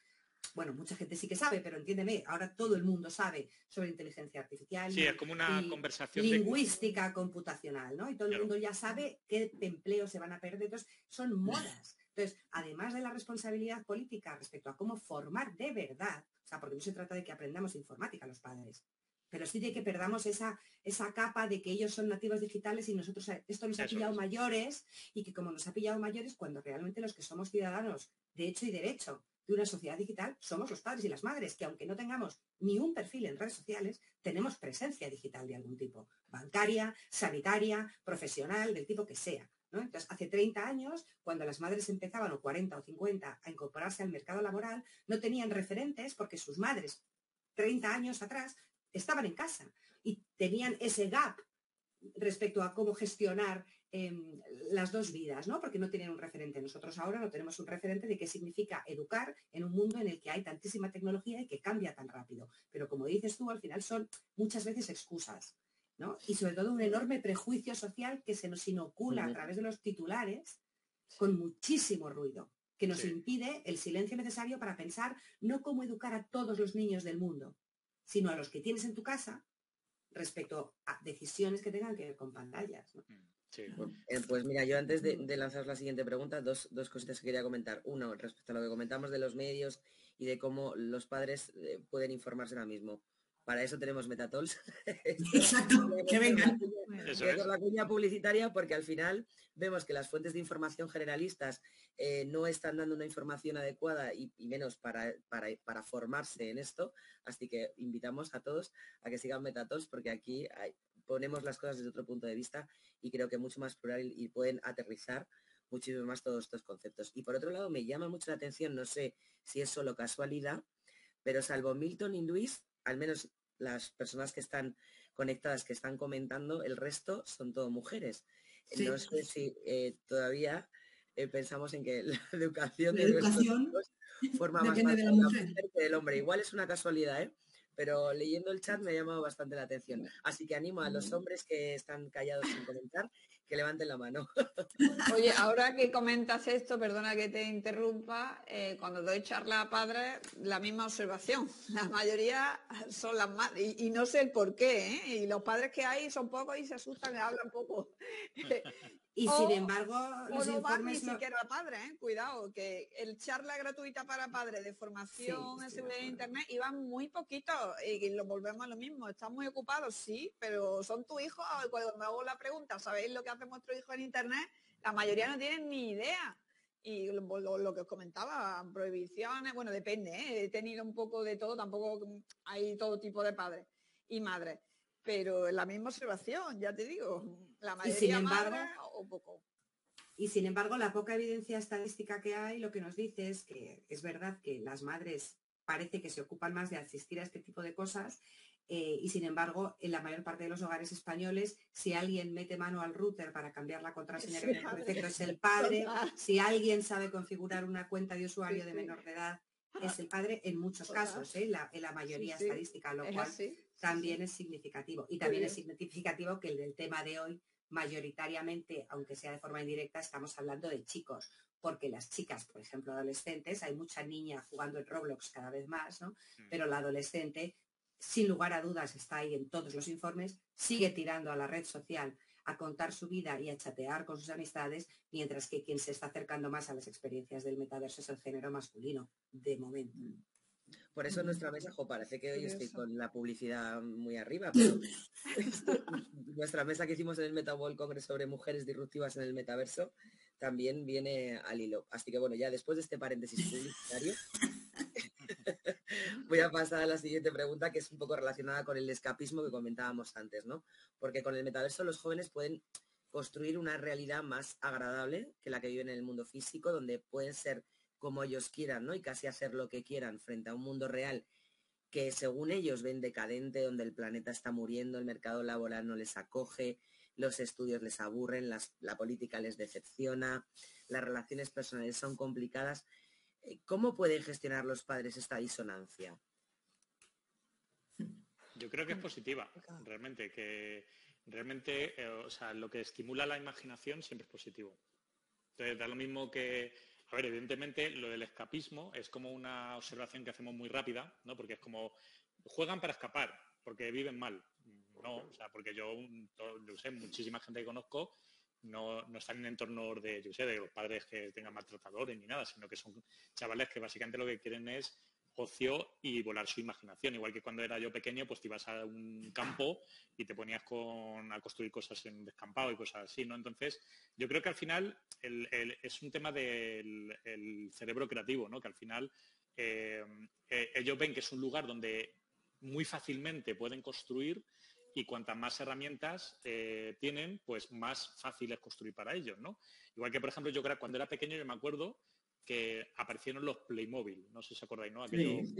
bueno, mucha gente sí que sabe, pero entiéndeme, ahora todo el mundo sabe sobre inteligencia artificial. Sí, es como una conversación lingüística computacional, ¿no? Y todo el mundo ya sabe qué empleos se van a perder. Entonces, son modas. Entonces, además de la responsabilidad política respecto a cómo formar de verdad, o sea, porque no se trata de que aprendamos informática los padres, pero sí de que perdamos esa, esa capa de que ellos son nativos digitales y nosotros esto nos ha pillado mayores y que como nos ha pillado mayores, cuando realmente los que somos ciudadanos de hecho y derecho de una sociedad digital somos los padres y las madres, que aunque no tengamos ni un perfil en redes sociales, tenemos presencia digital de algún tipo, bancaria, sanitaria, profesional, del tipo que sea. Entonces, hace 30 años, cuando las madres empezaban, o 40 o 50, a incorporarse al mercado laboral, no tenían referentes porque sus madres, 30 años atrás, estaban en casa y tenían ese gap respecto a cómo gestionar Em, las dos vidas, ¿no? Porque no tienen un referente. Nosotros ahora no tenemos un referente de qué significa educar en un mundo en el que hay tantísima tecnología y que cambia tan rápido. Pero como dices tú, al final son muchas veces excusas, ¿no? Y sobre todo un enorme prejuicio social que se nos inocula a través de los titulares con muchísimo ruido, que nos impide el silencio necesario para pensar no cómo educar a todos los niños del mundo, sino a los que tienes en tu casa respecto a decisiones que tengan que ver con pantallas. ¿no? Mm. Eh, pues mira, yo antes de, de lanzaros la siguiente pregunta, dos, dos, cositas que quería comentar. Uno, respecto a lo que comentamos de los medios y de cómo los padres eh, pueden informarse ahora mismo. Para eso tenemos Metatols. Exacto, que vengan. es. la cuña publicitaria porque al final vemos que las fuentes de información generalistas eh, no están dando una información adecuada y, menos para, para, formarse en esto. Así que invitamos a todos a que sigan Metatols porque aquí ponemos las cosas desde otro punto de vista y creo que mucho más plural y pueden aterrizar muchísimo más todos estos conceptos. Y por otro lado, me llama mucho la atención, no sé si es solo casualidad, pero salvo Milton y Luis, al menos las personas que están conectadas, que están comentando, el resto son todo mujeres. No sé si eh, todavía eh, pensamos en que la educación, de educación forma más parte de la mujer que del hombre. Igual es una casualidad, ¿eh? Pero leyendo el chat me ha llamado bastante la atención. Así que animo a los hombres que están callados sin comentar que levanten la mano. Oye, ahora que comentas esto, perdona que te interrumpa, eh, cuando doy charla a padres, la misma observación. La mayoría son las madres, y, no sé el por qué, ¿eh? y los padres que hay son pocos y se asustan y hablan poco. Y sin embargo, los no informes ni siquiera padre, ¿eh? cuidado, que el charla gratuita para padres de formación en seguridad de internet iban muy poquito y lo volvemos a lo mismo. Están muy ocupados, sí, pero son tu hijo. Cuando me hago la pregunta, ¿sabéis lo que hace nuestro hijo en internet? La mayoría no tienen ni idea. Y lo, que os comentaba, prohibiciones, bueno, depende, ¿eh? he tenido un poco de todo, tampoco hay todo tipo de padres y madres pero la misma observación, ya te digo, la mayoría y sin embargo, o poco. Y sin embargo, la poca evidencia estadística que hay lo que nos dice es que es verdad que las madres parece que se ocupan más de asistir a este tipo de cosas eh, y sin embargo, en la mayor parte de los hogares españoles, si alguien mete mano al router para cambiar la contraseña que defecto es el padre, si alguien sabe configurar una cuenta de usuario de menor de edad, es el padre en muchos casos, ¿eh? en la mayoría estadística, lo cual también es significativo. Y también es significativo que el del tema de hoy, mayoritariamente, aunque sea de forma indirecta, estamos hablando de chicos, porque las chicas, por ejemplo, adolescentes, hay mucha niña jugando en Roblox cada vez más, ¿no? Mm. Pero la adolescente, sin lugar a dudas, está ahí en todos los informes, sigue tirando a la red social a contar su vida y a chatear con sus amistades, mientras que quien se está acercando más a las experiencias del metaverso es el género masculino, de momento. Por eso nuestra mesa, jo, parece que hoy estoy con la publicidad muy arriba, pero nuestra mesa que hicimos en el Metabol Congreso sobre mujeres disruptivas en el metaverso también viene al hilo. Así que bueno, ya después de este paréntesis publicitario, voy a pasar a la siguiente pregunta que es un poco relacionada con el escapismo que comentábamos antes, ¿no? Porque con el metaverso los jóvenes pueden construir una realidad más agradable que la que viven en el mundo físico, donde pueden ser como ellos quieran, ¿no? Y casi hacer lo que quieran frente a un mundo real que según ellos ven decadente, donde el planeta está muriendo, el mercado laboral no les acoge, los estudios les aburren, la política les decepciona, las relaciones personales son complicadas. Eh, ¿Cómo pueden gestionar los padres esta disonancia? Yo creo que es positiva, realmente, que realmente, eh, o sea, lo que estimula la imaginación siempre es positivo. Entonces, da lo mismo que a ver, evidentemente lo del escapismo es como una observación que hacemos muy rápida, ¿no? Porque es como, juegan para escapar, porque viven mal. No, o sea, porque yo, yo sé, muchísima gente que conozco no, no están en entornos de, yo sé, de los padres que tengan maltratadores ni nada, sino que son chavales que básicamente lo que quieren es ocio y volar su imaginación. Igual que cuando era yo pequeño, pues te ibas a un campo y te ponías con, a construir cosas en descampado y cosas así, ¿no? Entonces, yo creo que al final es un tema del cerebro creativo, ¿no? Que al final eh, eh, ellos ven que es un lugar donde muy fácilmente pueden construir y cuantas más herramientas eh, tienen, pues más fácil es construir para ellos, ¿no? Igual que, por ejemplo, yo cuando era pequeño, yo me acuerdo que aparecieron los Playmobil, no sé si os acordáis, ¿no? Aquellos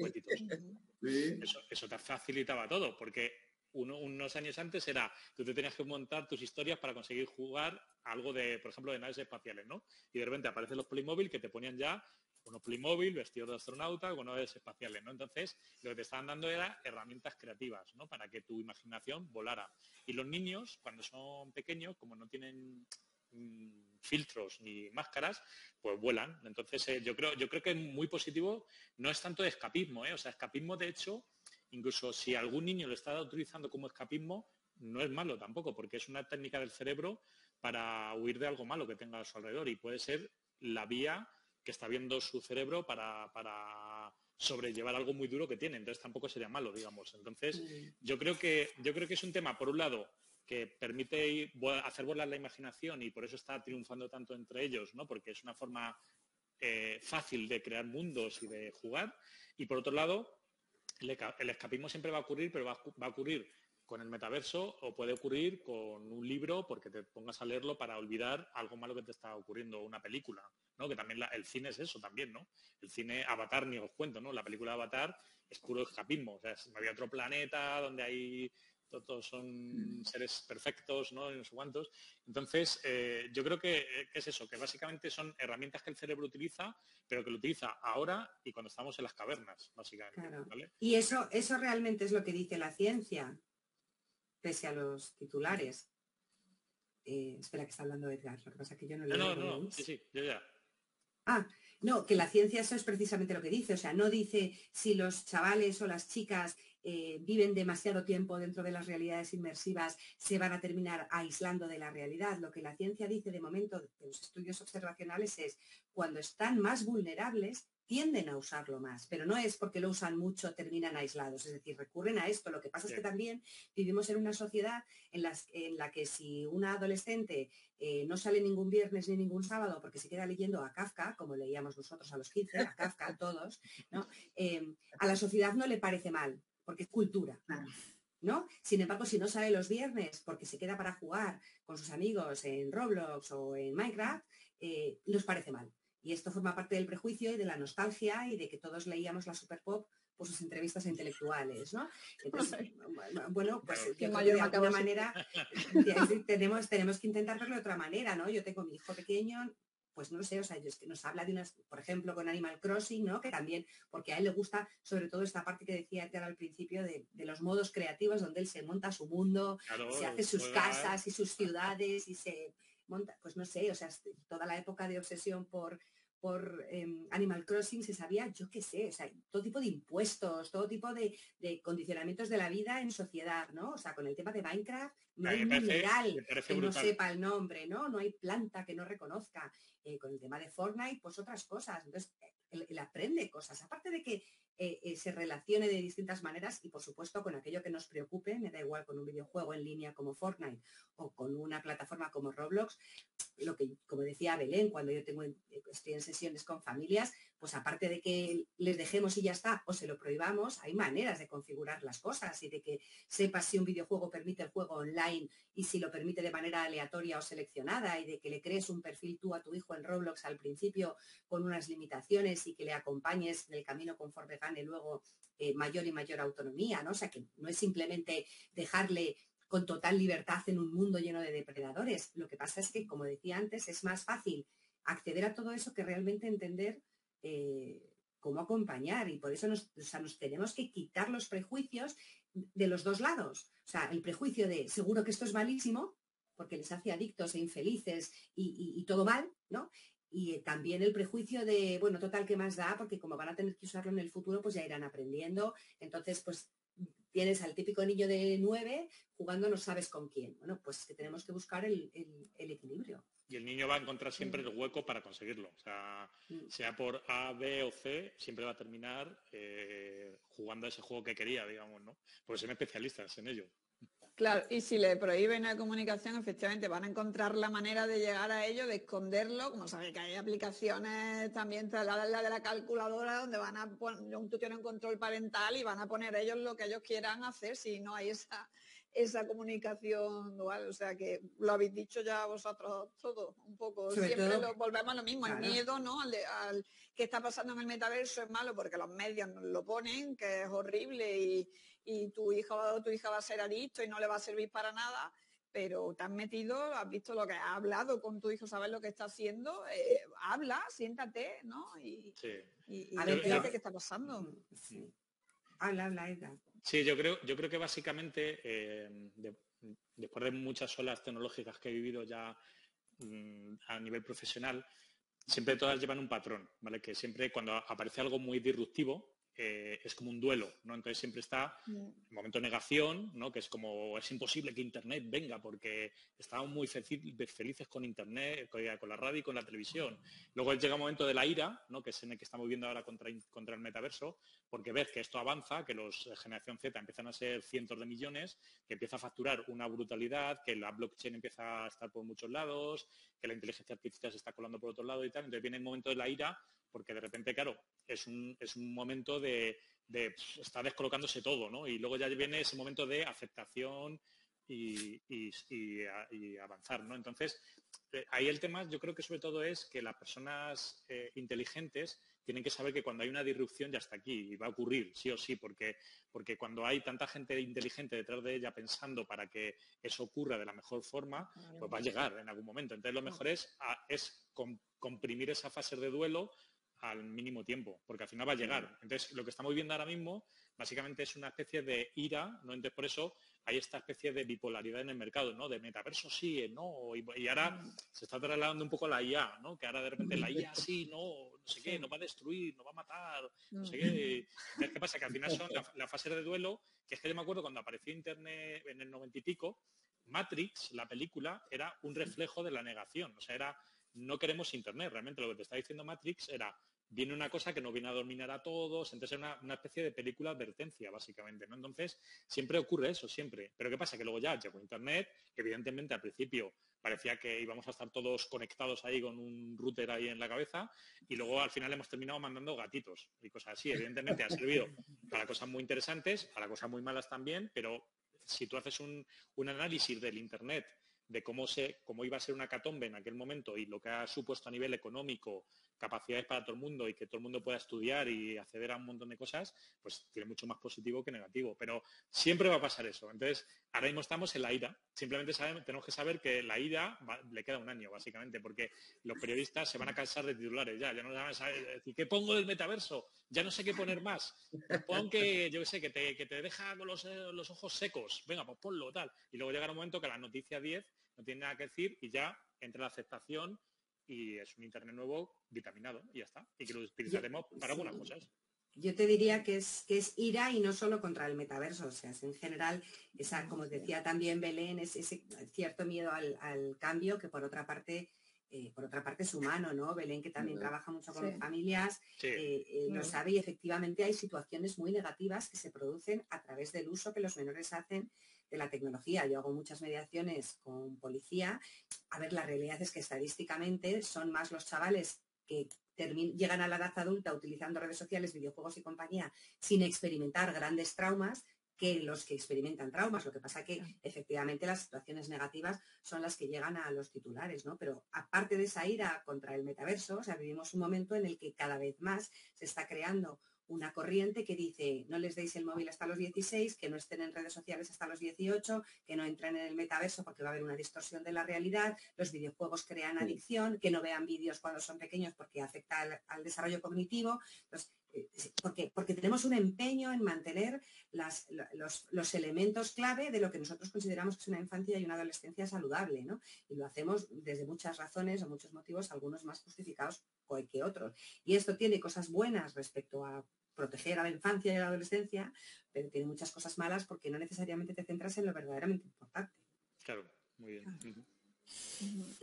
Eso, te facilitaba todo, porque unos años antes era, tú te tenías que montar tus historias para conseguir jugar algo de, por ejemplo, de naves espaciales, ¿no? Y de repente aparecen los Playmobil que te ponían ya unos Playmobil vestidos de astronauta con naves espaciales, ¿no? Entonces, lo que te estaban dando era herramientas creativas, ¿no? Para que tu imaginación volara. Y los niños, cuando son pequeños, como no tienen Mm, filtros ni máscaras, pues vuelan. Entonces, eh, yo, creo, yo creo que es muy positivo, no es tanto escapismo, ¿eh? o sea, escapismo de hecho, incluso si algún niño lo está utilizando como escapismo, no es malo tampoco, porque es una técnica del cerebro para huir de algo malo que tenga a su alrededor y puede ser la vía que está viendo su cerebro para, sobrellevar algo muy duro que tiene. Entonces tampoco sería malo, digamos. Entonces, yo creo que, yo creo que es un tema, por un lado, que permite hacer volar la imaginación y por eso está triunfando tanto entre ellos, ¿no? Porque es una forma eh, fácil de crear mundos y de jugar. Y por otro lado, el, escapismo siempre va a ocurrir, pero va a ocurrir con el metaverso o puede ocurrir con un libro porque te pongas a leerlo para olvidar algo malo que te está ocurriendo, una película, ¿no? Que también el cine es eso también, ¿no? El cine Avatar ni os cuento, ¿no? La película Avatar es puro escapismo, o sea, había otro planeta donde hay todos son seres perfectos, ¿no? En cuantos. Entonces, eh, yo creo que, es eso, que básicamente son herramientas que el cerebro utiliza, pero que lo utiliza ahora y cuando estamos en las cavernas, básicamente. Y eso, eso realmente es lo que dice la ciencia pese a los titulares. Eh, espera que está hablando Edgar, lo que pasa es que yo no le No, no, no, sí, sí, yo ya. Ah, no, que la ciencia eso es precisamente lo que dice, o sea, no dice si los chavales o las chicas eh, viven demasiado tiempo dentro de las realidades inmersivas, se van a terminar aislando de la realidad. Lo que la ciencia dice de momento de los estudios observacionales es cuando están más vulnerables, tienden a usarlo más, pero no es porque lo usan mucho, terminan aislados, es decir, recurren a esto. Lo que pasa es que también vivimos en una sociedad en, en la que si una adolescente eh, no sale ningún viernes ni ningún sábado porque se queda leyendo a Kafka, como leíamos nosotros a los 15, a Kafka todos, eh, a la sociedad no le parece mal, porque es cultura. ¿No? Sin embargo, si no sale los viernes porque se queda para jugar con sus amigos en Roblox o en Minecraft, eh, nos parece mal. Y esto forma parte del prejuicio y de la nostalgia y de que todos leíamos la super pop por sus entrevistas intelectuales, ¿no? Entonces, bueno, pues de alguna manera tenemos, tenemos que intentar verlo de otra manera, ¿no? Yo tengo mi hijo pequeño, pues no lo sé, o sea, es que nos habla de unas, por ejemplo, con Animal Crossing, ¿no? Que también, porque a él le gusta sobre todo esta parte que decía al principio de, los modos creativos donde él se monta su mundo, se hace sus casas y sus ciudades y se monta, pues no sé, o sea, toda la época de obsesión por por em, Animal Crossing se sabía, yo qué sé, o sea, todo tipo de impuestos, todo tipo de, condicionamientos de la vida en sociedad, ¿no? O sea, con el tema de Minecraft, no hay mineral que no sepa el nombre, ¿no? No hay planta que no reconozca. Eh, con el tema de Fortnite, pues otras cosas. Entonces, él, aprende cosas. Aparte de que eh, eh, se relacione de distintas maneras y, por supuesto, con aquello que nos preocupe, me da igual con un videojuego en línea como Fortnite o con una plataforma como Roblox, lo que, como decía Belén, cuando yo tengo, estoy en sesiones con familias, pues aparte de que les dejemos y ya está, o se lo prohibamos, hay maneras de configurar las cosas y de que sepas si un videojuego permite el juego online y si lo permite de manera aleatoria o seleccionada y de que le crees un perfil tú a tu hijo en Roblox al principio con unas limitaciones y que le acompañes en el camino conforme gane luego eh, mayor y mayor autonomía, ¿no? O sea que no es simplemente dejarle con total libertad en un mundo lleno de depredadores. Lo que pasa es que, como decía antes, es más fácil acceder a todo eso que realmente entender eh, cómo acompañar y por eso nos, tenemos que quitar los prejuicios de los dos lados. O sea, el prejuicio de seguro que esto es malísimo porque les hace adictos e infelices y, todo mal, ¿no? Y también el prejuicio de, bueno, total, ¿qué más da? Porque como van a tener que usarlo en el futuro, pues ya irán aprendiendo. Entonces, pues tienes al típico niño de nueve jugando no sabes con quién. Bueno, pues que tenemos que buscar el equilibrio y el niño va a encontrar siempre el hueco para conseguirlo. O sea, mm. sea por A, B o C, siempre va a terminar eh, jugando ese juego que quería, digamos, ¿no? Porque son especialistas en ello. Claro, y si le prohíben la comunicación, efectivamente van a encontrar la manera de llegar a ello, de esconderlo, como sabéis que hay aplicaciones también, la, la de la calculadora, donde van a poner, tú tienes un control parental y van a poner ellos lo que ellos quieran hacer si no hay esa, esa comunicación dual. O sea que lo habéis dicho ya vosotros todo, un poco. Siempre volvemos a lo mismo, el miedo, ¿no? Al, que está pasando en el metaverso es malo porque los medios nos lo ponen, que es horrible y, tu hijo o tu hija va a ser adicto y no le va a servir para nada. Pero te has metido, has visto lo que has hablado con tu hijo, sabes lo que está haciendo, eh, habla, siéntate, ¿no? Y, a ver qué está pasando. Habla, habla, Sí, yo creo, yo creo que básicamente, eh, después de muchas olas tecnológicas que he vivido ya mm, a nivel profesional, siempre todas llevan un patrón, ¿vale? Que siempre cuando aparece algo muy disruptivo, eh, es como un duelo, ¿no? Entonces siempre está el momento de negación, ¿no? Que es como, es imposible que Internet venga porque estamos muy felices con Internet, con, la radio y con la televisión. Luego llega el momento de la ira, ¿no? Que es en el que estamos viendo ahora contra, contra el metaverso, porque ves que esto avanza, que los generación Z empiezan a ser cientos de millones, que empieza a facturar una brutalidad, que la blockchain empieza a estar por muchos lados, que la inteligencia artificial se está colando por otro lado y tal. Entonces viene el momento de la ira porque de repente, claro, es un, momento de, estar descolocándose todo, ¿no? Y luego ya viene ese momento de aceptación y, avanzar, ¿no? Entonces, eh, ahí el tema yo creo que sobre todo es que las personas eh, inteligentes tienen que saber que cuando hay una disrupción ya está aquí y va a ocurrir, sí o sí, porque, porque cuando hay tanta gente inteligente detrás de ella pensando para que eso ocurra de la mejor forma, pues va a llegar en algún momento. Entonces lo mejor es, es comprimir esa fase de duelo al mínimo tiempo, porque al final va a llegar. Entonces, lo que estamos viendo ahora mismo, básicamente es una especie de ira, ¿no? Entonces, por eso hay esta especie de bipolaridad en el mercado, ¿no? De metaverso sí, no, y, ahora se está trasladando un poco a la IA, ¿no? Que ahora de repente la IA sí, no, no sé qué, no va a destruir, no va a matar, no sé qué. ¿Qué pasa? Que al final son la, la fase de duelo, que es que yo me acuerdo cuando apareció Internet en el noventa y pico, Matrix, la película, era un reflejo de la negación, o sea, era no queremos Internet. Realmente lo que te está diciendo Matrix era, viene una cosa que no viene a dominar a todos, entonces es una, especie de película advertencia, básicamente, ¿no? Entonces, siempre ocurre eso, siempre. Pero ¿qué pasa? Que luego ya llegó Internet, evidentemente al principio parecía que íbamos a estar todos conectados ahí con un router ahí en la cabeza y luego al final hemos terminado mandando gatitos y cosas así. Evidentemente ha servido para cosas muy interesantes, para cosas muy malas también, pero si tú haces un, un análisis del Internet de cómo, se, cómo iba a ser una catombe en aquel momento y lo que ha supuesto a nivel económico, capacidades para todo el mundo y que todo el mundo pueda estudiar y acceder a un montón de cosas, pues tiene mucho más positivo que negativo. Pero siempre va a pasar eso. Entonces, ahora mismo estamos en la ira. Simplemente sabemos, tenemos que saber que la ira le queda un año, básicamente, porque los periodistas se van a cansar de titulares ya. Ya no van saber decir, ¿qué pongo del metaverso? Ya no sé qué poner más. Pon que, yo sé, que te, que te deja con los, eh, los ojos secos. Venga, pues ponlo, tal. Y luego llegará un momento que la noticia 10 no tiene nada que decir y ya entra la aceptación y es un Internet nuevo vitaminado y ya está. Y que lo utilizaremos para algunas cosas. Yo te diría que es, que es ira y no solo contra el metaverso, o sea, es en general, esa, como decía también Belén, es ese cierto miedo al, cambio que por otra parte eh, por otra parte es humano, ¿no? Belén, que también trabaja mucho con familias, eh, eh, lo sabe y efectivamente hay situaciones muy negativas que se producen a través del uso que los menores hacen de la tecnología. Yo hago muchas mediaciones con policía. A ver, la realidad es que estadísticamente son más los chavales que llegan a la edad adulta utilizando redes sociales, videojuegos y compañía sin experimentar grandes traumas que los que experimentan traumas. Lo que pasa que efectivamente las situaciones negativas son las que llegan a los titulares, ¿no? Pero aparte de esa ira contra el metaverso, o sea, vivimos un momento en el que cada vez más se está creando una corriente que dice no les deis el móvil hasta los 16, que no estén en redes sociales hasta los 18, que no entren en el metaverso porque va a haber una distorsión de la realidad, los videojuegos crean adicción, que no vean vídeos cuando son pequeños porque afecta al, desarrollo cognitivo. Eh, porque, porque tenemos un empeño en mantener los, elementos clave de lo que nosotros consideramos que es una infancia y una adolescencia saludable, ¿no? Y lo hacemos desde muchas razones o muchos motivos, algunos más justificados que otros. Y esto tiene cosas buenas respecto a proteger a la infancia y a la adolescencia, pero tiene muchas cosas malas porque no necesariamente te centras en lo verdaderamente importante. Claro, muy bien.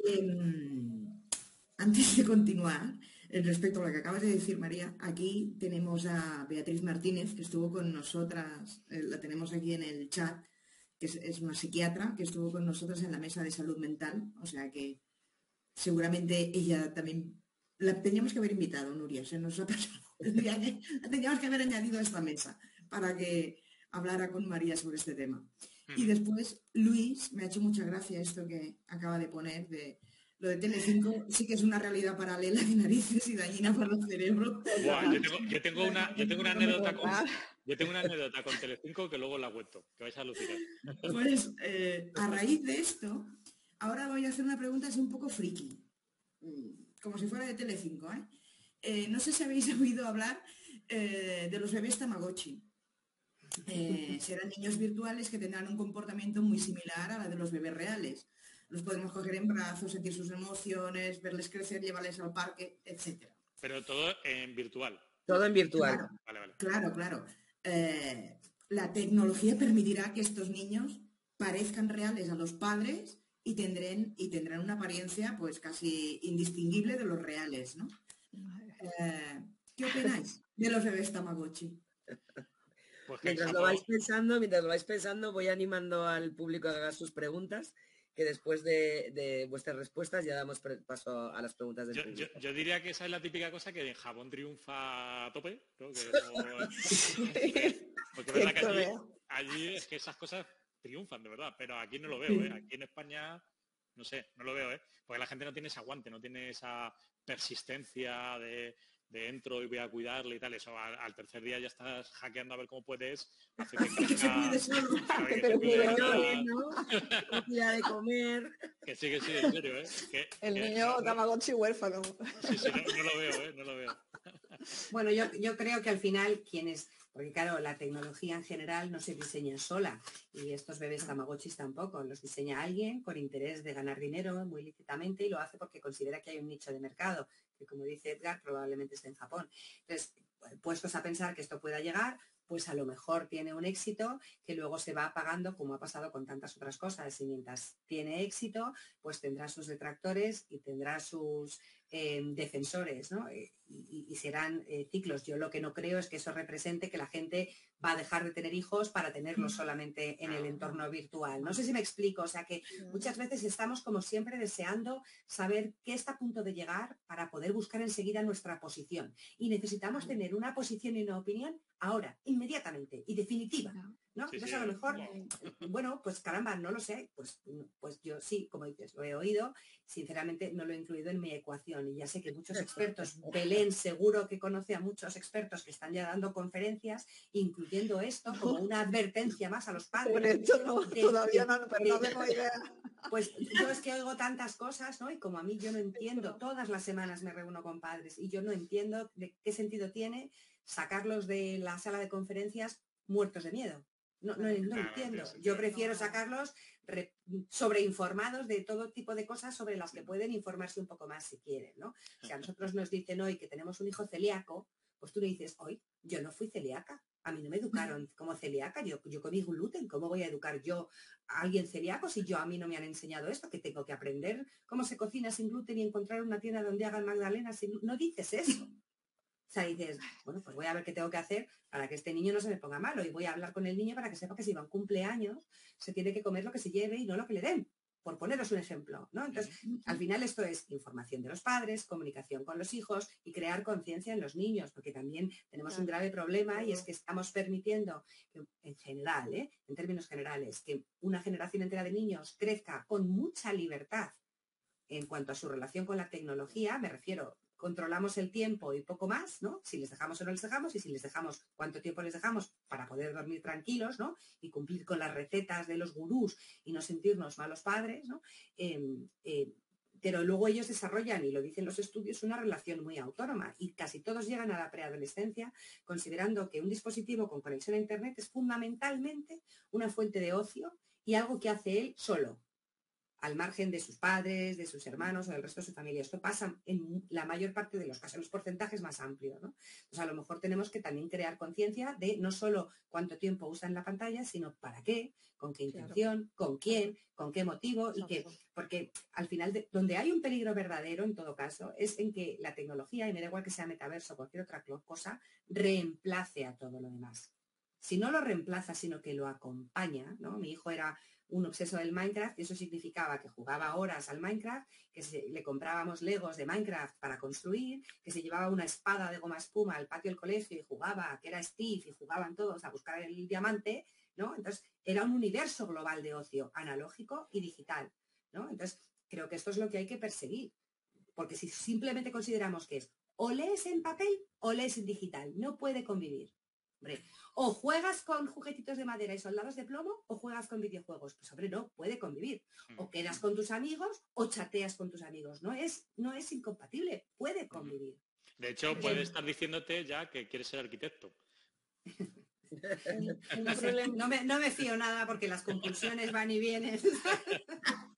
Em, antes de continuar, respecto a lo que acabas de decir, María, aquí tenemos a Beatriz Martínez, que estuvo con nosotras, eh, la tenemos aquí en el chat, que es, una psiquiatra, que estuvo con nosotras en la mesa de salud mental, o sea que seguramente ella también la teníamos que haber invitado, Nuria, se nos ha pasado. teníamos que haber añadido a esta mesa para que hablara con María sobre este tema. Y después, Luis, me ha hecho mucha gracia esto que acaba de poner de lo de Telecinco sí que es una realidad paralela de narices y dañina para los cerebros. yo, tengo, una, anécdota con, yo tengo una anécdota con Telecinco que luego la cuento, que vais a alucinar. Pues eh, a raíz de esto, ahora voy a hacer una pregunta es un poco friki, mm, como si fuera de Telecinco. ¿eh? Eh, no sé si habéis oído hablar de los bebés Tamagotchi. serán niños virtuales que tendrán un comportamiento muy similar a la de los bebés reales los podemos coger en brazos, sentir sus emociones, verles crecer, llevarles al parque, etcétera. Pero todo en virtual. Todo en virtual. Claro, claro. Eh, la tecnología permitirá que estos niños parezcan reales a los padres y tendrán, y tendrán una apariencia pues casi indistinguible de los reales, ¿no? Eh, ¿Qué opináis de los bebés Tamagotchi? Pues mientras lo vais pensando, mientras lo vais pensando, voy animando al público a que haga sus preguntas, que después de, vuestras respuestas ya damos paso a las preguntas del yo, público. Yo, diría que esa es la típica cosa que en jabón triunfa a tope, Porque verdad que allí, es que esas cosas triunfan, de verdad, pero aquí no lo veo, ¿eh? Aquí en España, no sé, no lo veo, ¿eh? Porque la gente no tiene ese aguante, no tiene esa persistencia de, de entro y voy a cuidarle y tal. Eso al, tercer día ya estás hackeando a ver cómo puedes hacer que, que se cuide solo. Que, que, de comer. Que sí, que sí, en serio, ¿eh? Que, El niño Tamagotchi huérfano. Sí, sí, no, lo veo, ¿eh? No lo veo. Bueno, yo, yo creo que al final quienes porque claro, la tecnología en general no se diseña sola y estos bebés tamagotchis tampoco. Los diseña alguien con interés de ganar dinero muy lícitamente y lo hace porque considera que hay un nicho de mercado, que como dice Edgar, probablemente esté en Japón. Entonces, puestos a pensar que esto pueda llegar, pues a lo mejor tiene un éxito que luego se va apagando como ha pasado con tantas otras cosas. Y mientras tiene éxito, pues tendrá sus detractores y tendrá sus eh, defensores, ¿no? Eh, y, serán eh, ciclos. Yo lo que no creo es que eso represente que la gente va a dejar de tener hijos para tenerlos solamente en el entorno virtual. No sé si me explico, o sea que muchas veces estamos como siempre deseando saber qué está a punto de llegar para poder buscar enseguida nuestra posición. Y necesitamos tener una posición y una opinión ahora, inmediatamente y definitiva. ¿No? Entonces a lo mejor, bueno, pues caramba, no lo sé, pues, pues yo sí, como dices, lo he oído, sinceramente no lo he incluido en mi ecuación y ya sé que muchos expertos, Belén seguro que conoce a muchos expertos que están ya dando conferencias, incluyendo esto como una advertencia más a los padres. todavía no, pero no tengo idea. Pues yo es que oigo tantas cosas, ¿no? Y como a mí yo no entiendo, todas las semanas me reúno con padres y yo no entiendo de qué sentido tiene sacarlos de la sala de conferencias muertos de miedo. No, no, entiendo. Yo prefiero sacarlos sobreinformados de todo tipo de cosas sobre las que pueden informarse un poco más si quieren, ¿no? Si a nosotros nos dicen hoy que tenemos un hijo celíaco, pues tú le dices, hoy yo no fui celíaca, a mí no me educaron como celíaca, yo, yo comí gluten, ¿cómo voy a educar yo a alguien celíaco si yo a mí no me han enseñado esto? Que tengo que aprender cómo se cocina sin gluten y encontrar una tienda donde hagan magdalenas sin No dices eso. O sea, dices, bueno, pues voy a ver qué tengo que hacer para que este niño no se me ponga malo y voy a hablar con el niño para que sepa que si va a un cumpleaños se tiene que comer lo que se lleve y no lo que le den, por poneros un ejemplo, ¿no? Entonces, al final esto es información de los padres, comunicación con los hijos y crear conciencia en los niños, porque también tenemos un grave problema y es que estamos permitiendo en general, ¿eh? en términos generales, que una generación entera de niños crezca con mucha libertad en cuanto a su relación con la tecnología, me refiero controlamos el tiempo y poco más, ¿no? Si les dejamos o no les dejamos y si les dejamos cuánto tiempo les dejamos para poder dormir tranquilos, ¿no? Y cumplir con las recetas de los gurús y no sentirnos malos padres, ¿no? Em, eh, pero luego ellos desarrollan, y lo dicen los estudios, una relación muy autónoma y casi todos llegan a la preadolescencia considerando que un dispositivo con conexión a Internet es fundamentalmente una fuente de ocio y algo que hace él solo, al margen de sus padres, de sus hermanos o del resto de su familia. Esto pasa en la mayor parte de los casos, los porcentajes más amplios. ¿no? Entonces, a lo mejor tenemos que también crear conciencia de no solo cuánto tiempo usan la pantalla, sino para qué, con qué intención, con quién, con qué motivo y qué. Porque al final, donde hay un peligro verdadero, en todo caso, es en que la tecnología, y me da igual que sea metaverso o cualquier otra cosa, reemplace a todo lo demás. Si no lo reemplaza, sino que lo acompaña, ¿no? Mi hijo era un obseso del Minecraft y eso significaba que jugaba horas al Minecraft, que le comprábamos legos de Minecraft para construir, que se llevaba una espada de goma espuma al patio del colegio y jugaba, que era Steve y jugaban todos a buscar el diamante, ¿no? Entonces era un universo global de ocio, analógico y digital, ¿no? Entonces creo que esto es lo que hay que perseguir, porque si simplemente consideramos que es o lees en papel o lees en digital, no puede convivir. O juegas con juguetitos de madera y soldados de plomo o juegas con videojuegos. Pues hombre, no, puede convivir. O quedas con tus amigos o chateas con tus amigos. No es, no es incompatible, puede convivir. De hecho, puede estar diciéndote ya que quieres ser arquitecto. no, me, no me fío nada porque las conclusiones van y vienen.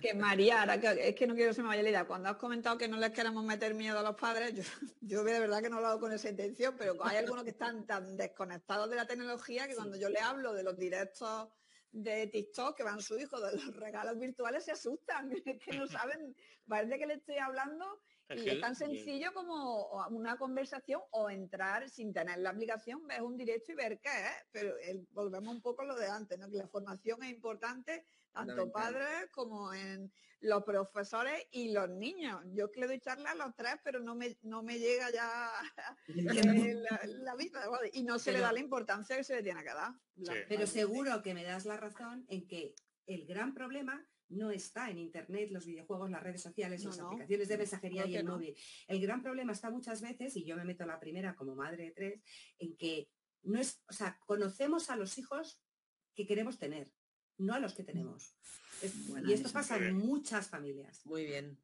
que María, ahora que, es que no quiero que se me vaya la idea, cuando has comentado que no les queremos meter miedo a los padres, yo, yo de verdad que no lo hago con esa intención, pero hay algunos que están tan desconectados de la tecnología que cuando yo le hablo de los directos de TikTok que van su hijo de los regalos virtuales se asustan, que no saben, parece que le estoy hablando y es tan sencillo como una conversación o entrar sin tener la aplicación, ves un directo y ver qué es, pero volvemos un poco a lo de antes, ¿no? que la formación es importante tanto padres como en los profesores y los niños. Yo que le doy charla a los tres, pero no me, no me llega ya la, vida. Y no se le da la importancia que se le tiene que dar. Pero seguro que me das la razón en que el gran problema no está en Internet, los videojuegos, las redes sociales, las aplicaciones de mensajería y el móvil. El gran problema está muchas veces, y yo me meto la primera como madre de tres, en que no es, o sea, conocemos a los hijos que queremos tener, no a los que tenemos. y esto pasa en muchas familias. Muy bien.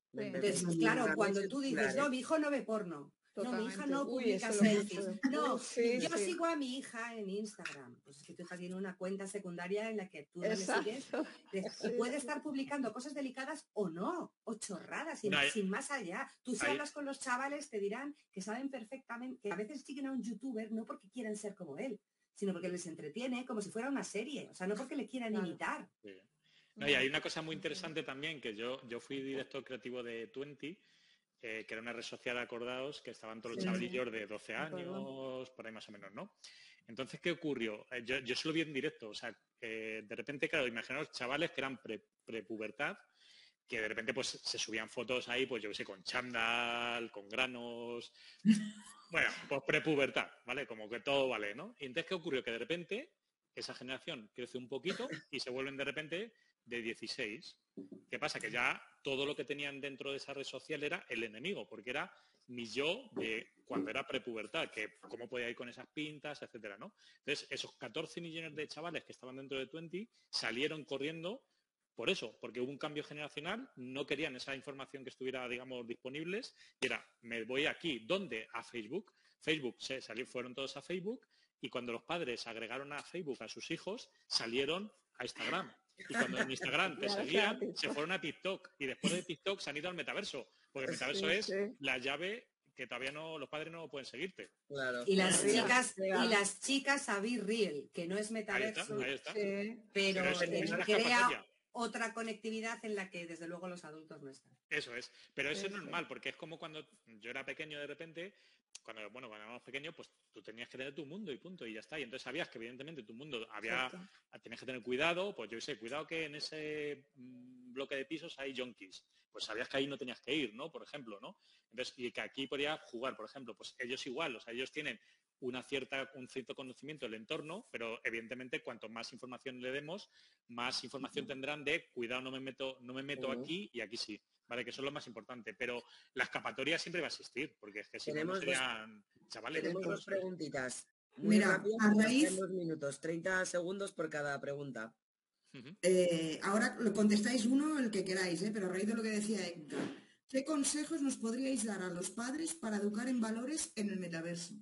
claro, cuando tú dices, no, mi hijo no ve porno, no, mi hija no publica selfies. No, yo sigo a mi hija en Instagram. Pues es que tu hija tiene una cuenta secundaria en la que tú no le sigues. Y puede estar publicando cosas delicadas o no, o chorradas, sin, sin más allá. Tú si hablas con los chavales te dirán que saben perfectamente, que a veces siguen a un youtuber no porque quieren ser como él, sino porque les entretiene como si fuera una serie. O sea, no porque le quieran imitar. No, y hay una cosa muy interesante también, que yo, yo fui director creativo de Twenty que era una red social, acordados, que estaban todos los chavalillos de 12 años, por ahí más o menos, ¿no? Entonces, ¿qué ocurrió? Eh, yo, yo se lo vi en directo, o sea, de repente, claro, imaginaos chavales que eran pre-pubertad, que de repente pues se subían fotos ahí, pues yo qué sé, con chándal, con granos, bueno, pues prepubertad, ¿vale? Como que todo vale, ¿no? Y entonces, ¿qué ocurrió? Que de repente esa generación crece un poquito y se vuelven de repente de 16. ¿Qué pasa? Que ya todo lo que tenían dentro de esa red social era el enemigo, porque era mi yo de cuando era prepubertad, que cómo podía ir con esas pintas, etcétera. Entonces, esos 14 millones de chavales que estaban dentro de Twenty salieron corriendo por eso, porque hubo un cambio generacional, no querían esa información que estuviera, digamos, disponibles, y era, me voy aquí, ¿dónde? A Facebook. Facebook, se salieron, fueron todos a Facebook, y cuando los padres agregaron a Facebook a sus hijos, salieron a Instagram. Y cuando en Instagram te seguían, se fueron a TikTok. Y después de TikTok se han ido al metaverso. Porque el metaverso es la llave que todavía no los padres no pueden seguirte. Y las chicas y las chicas a Be Real, que no es metaverso, pero, crea otra conectividad en la que desde luego los adultos no están. Eso es, pero eso es normal, porque es como cuando yo era pequeño de repente, cuando, bueno, cuando éramos pequeños, pues tú tenías que tener tu mundo y punto, y ya está. Y entonces sabías que evidentemente tu mundo había, tenías que tener cuidado, pues yo sé, cuidado que en ese mm, bloque de pisos hay junkies. Pues sabías que ahí no tenías que ir, ¿no? Por ejemplo, ¿no? Entonces, y que aquí podía jugar, por ejemplo, pues ellos igual, o sea, ellos tienen una cierta, un cierto conocimiento del entorno, pero evidentemente cuanto más información le demos, más información tendrán de cuidado, no me meto, no me meto aquí y aquí sí. ¿vale? Que eso es lo más importante. Pero la escapatoria siempre va a existir, porque es que si no, serían chavales. Tenemos dos preguntitas. Mira, a raíz... minutos, 30 segundos por cada pregunta. Eh, ahora lo contestáis uno el que queráis, ¿eh? pero a raíz de lo que decía Héctor, ¿qué consejos nos podríais dar a los padres para educar en valores en el metaverso?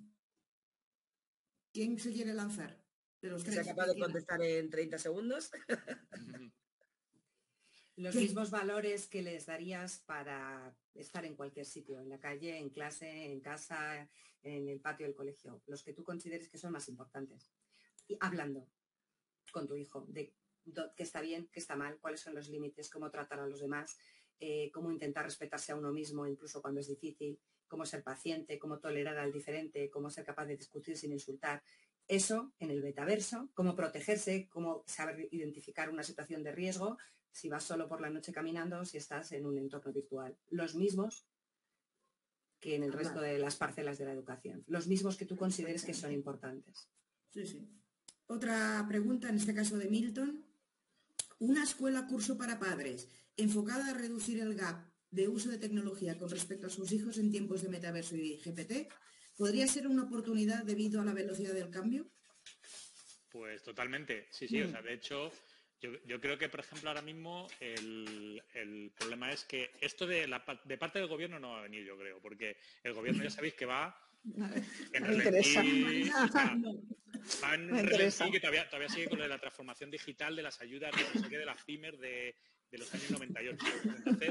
¿Quién se quiere lanzar? De los tres. capaz de contestar en 30 segundos? los mismos valores que les darías para estar en cualquier sitio, en la calle, en clase, en casa, en el patio del colegio, los que tú consideres que son más importantes. Y hablando con tu hijo de qué está bien, qué está mal, cuáles son los límites, cómo tratar a los demás, eh, cómo intentar respetarse a uno mismo incluso cuando es difícil, cómo ser paciente, cómo tolerar al diferente, cómo ser capaz de discutir sin insultar. Eso en el metaverso, cómo protegerse, cómo saber identificar una situación de riesgo, si vas solo por la noche caminando, si estás en un entorno virtual. Los mismos que en el resto de las parcelas de la educación. Los mismos que tú consideres que son importantes. Sí, sí. Otra pregunta, en este caso de Milton. Una escuela curso para padres enfocada a reducir el gap de uso de tecnología con respecto a sus hijos en tiempos de metaverso y GPT podría ser una oportunidad debido a la velocidad del cambio. Pues totalmente, sí, sí. O sea, de hecho, yo, creo que, por ejemplo, ahora mismo el, problema es que esto de, la, de parte del gobierno no va a venir, yo creo, porque el gobierno ya sabéis que va en relentí, va en que todavía, todavía sigue con la transformación digital de las ayudas de, de las pymes, de de los años 98. Entonces,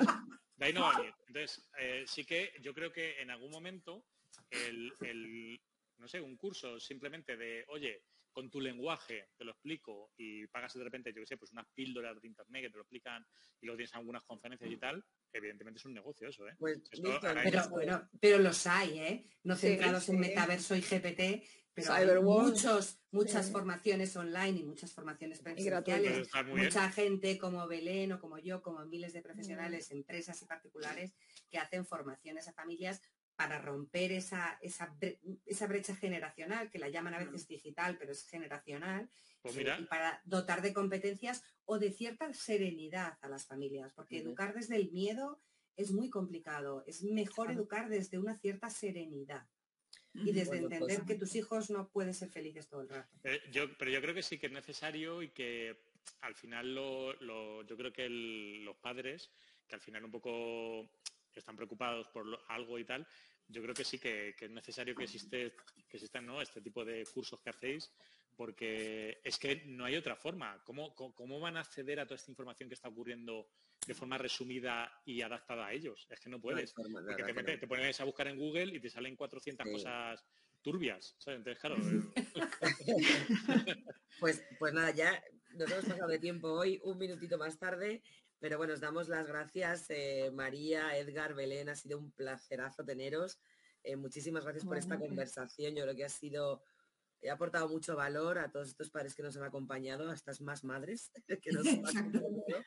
ahí no. Entonces, eh, sí que yo creo que en algún momento el, no sé, un curso simplemente de, oye, con tu lenguaje te lo explico y pagas de repente, yo qué sé, pues unas píldoras de internet que te lo explican y luego tienes algunas conferencias y tal, evidentemente es un negocio eso, ¿eh? Pues, pero, bueno, pero los hay, ¿eh? No centrados en metaverso y GPT, pero hay muchos, muchas formaciones online y muchas formaciones presenciales. Mucha gente como Belén o como yo, como miles de profesionales, mm. empresas y particulares que hacen formaciones a familias para romper esa, esa, esa, brecha generacional, que la llaman a veces digital, pero es generacional, pues y para dotar de competencias o de cierta serenidad a las familias, porque educar desde el miedo es muy complicado, es mejor educar desde una cierta serenidad. Y desde pues entender que tus hijos no pueden ser felices todo el rato. Eh, yo, pero yo creo que sí que es necesario y que al final lo, yo creo que los padres, que al final un poco están preocupados por algo y tal, yo creo que sí que, es necesario que existe que existan ¿no? este tipo de cursos que hacéis porque es que no hay otra forma. ¿Cómo, ¿Cómo, van a acceder a toda esta información que está ocurriendo de forma resumida y adaptada a ellos? Es que no puedes. porque te, pones a buscar en Google y te salen 400 cosas turbias. Entonces, claro. pues, pues nada, ya nos hemos pasado de tiempo hoy, un minutito más tarde. Pero bueno, os damos las gracias, eh, María, Edgar, Belén, ha sido un placerazo teneros. Eh, muchísimas gracias por esta conversación. Yo creo que ha sido, he aportado mucho valor a todos estos padres que nos han acompañado, a estas más madres que nos han acompañado.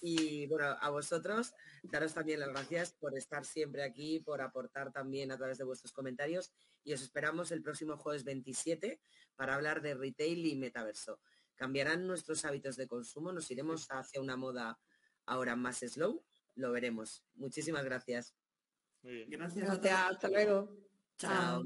Y bueno, a vosotros, daros también las gracias por estar siempre aquí, por aportar también a través de vuestros comentarios. Y os esperamos el próximo jueves 27 para hablar de retail y metaverso. ¿Cambiarán nuestros hábitos de consumo? ¿Nos iremos hacia una moda ahora más slow, lo veremos. Muchísimas gracias. Muy bien. Gracias. Hasta luego. Chao.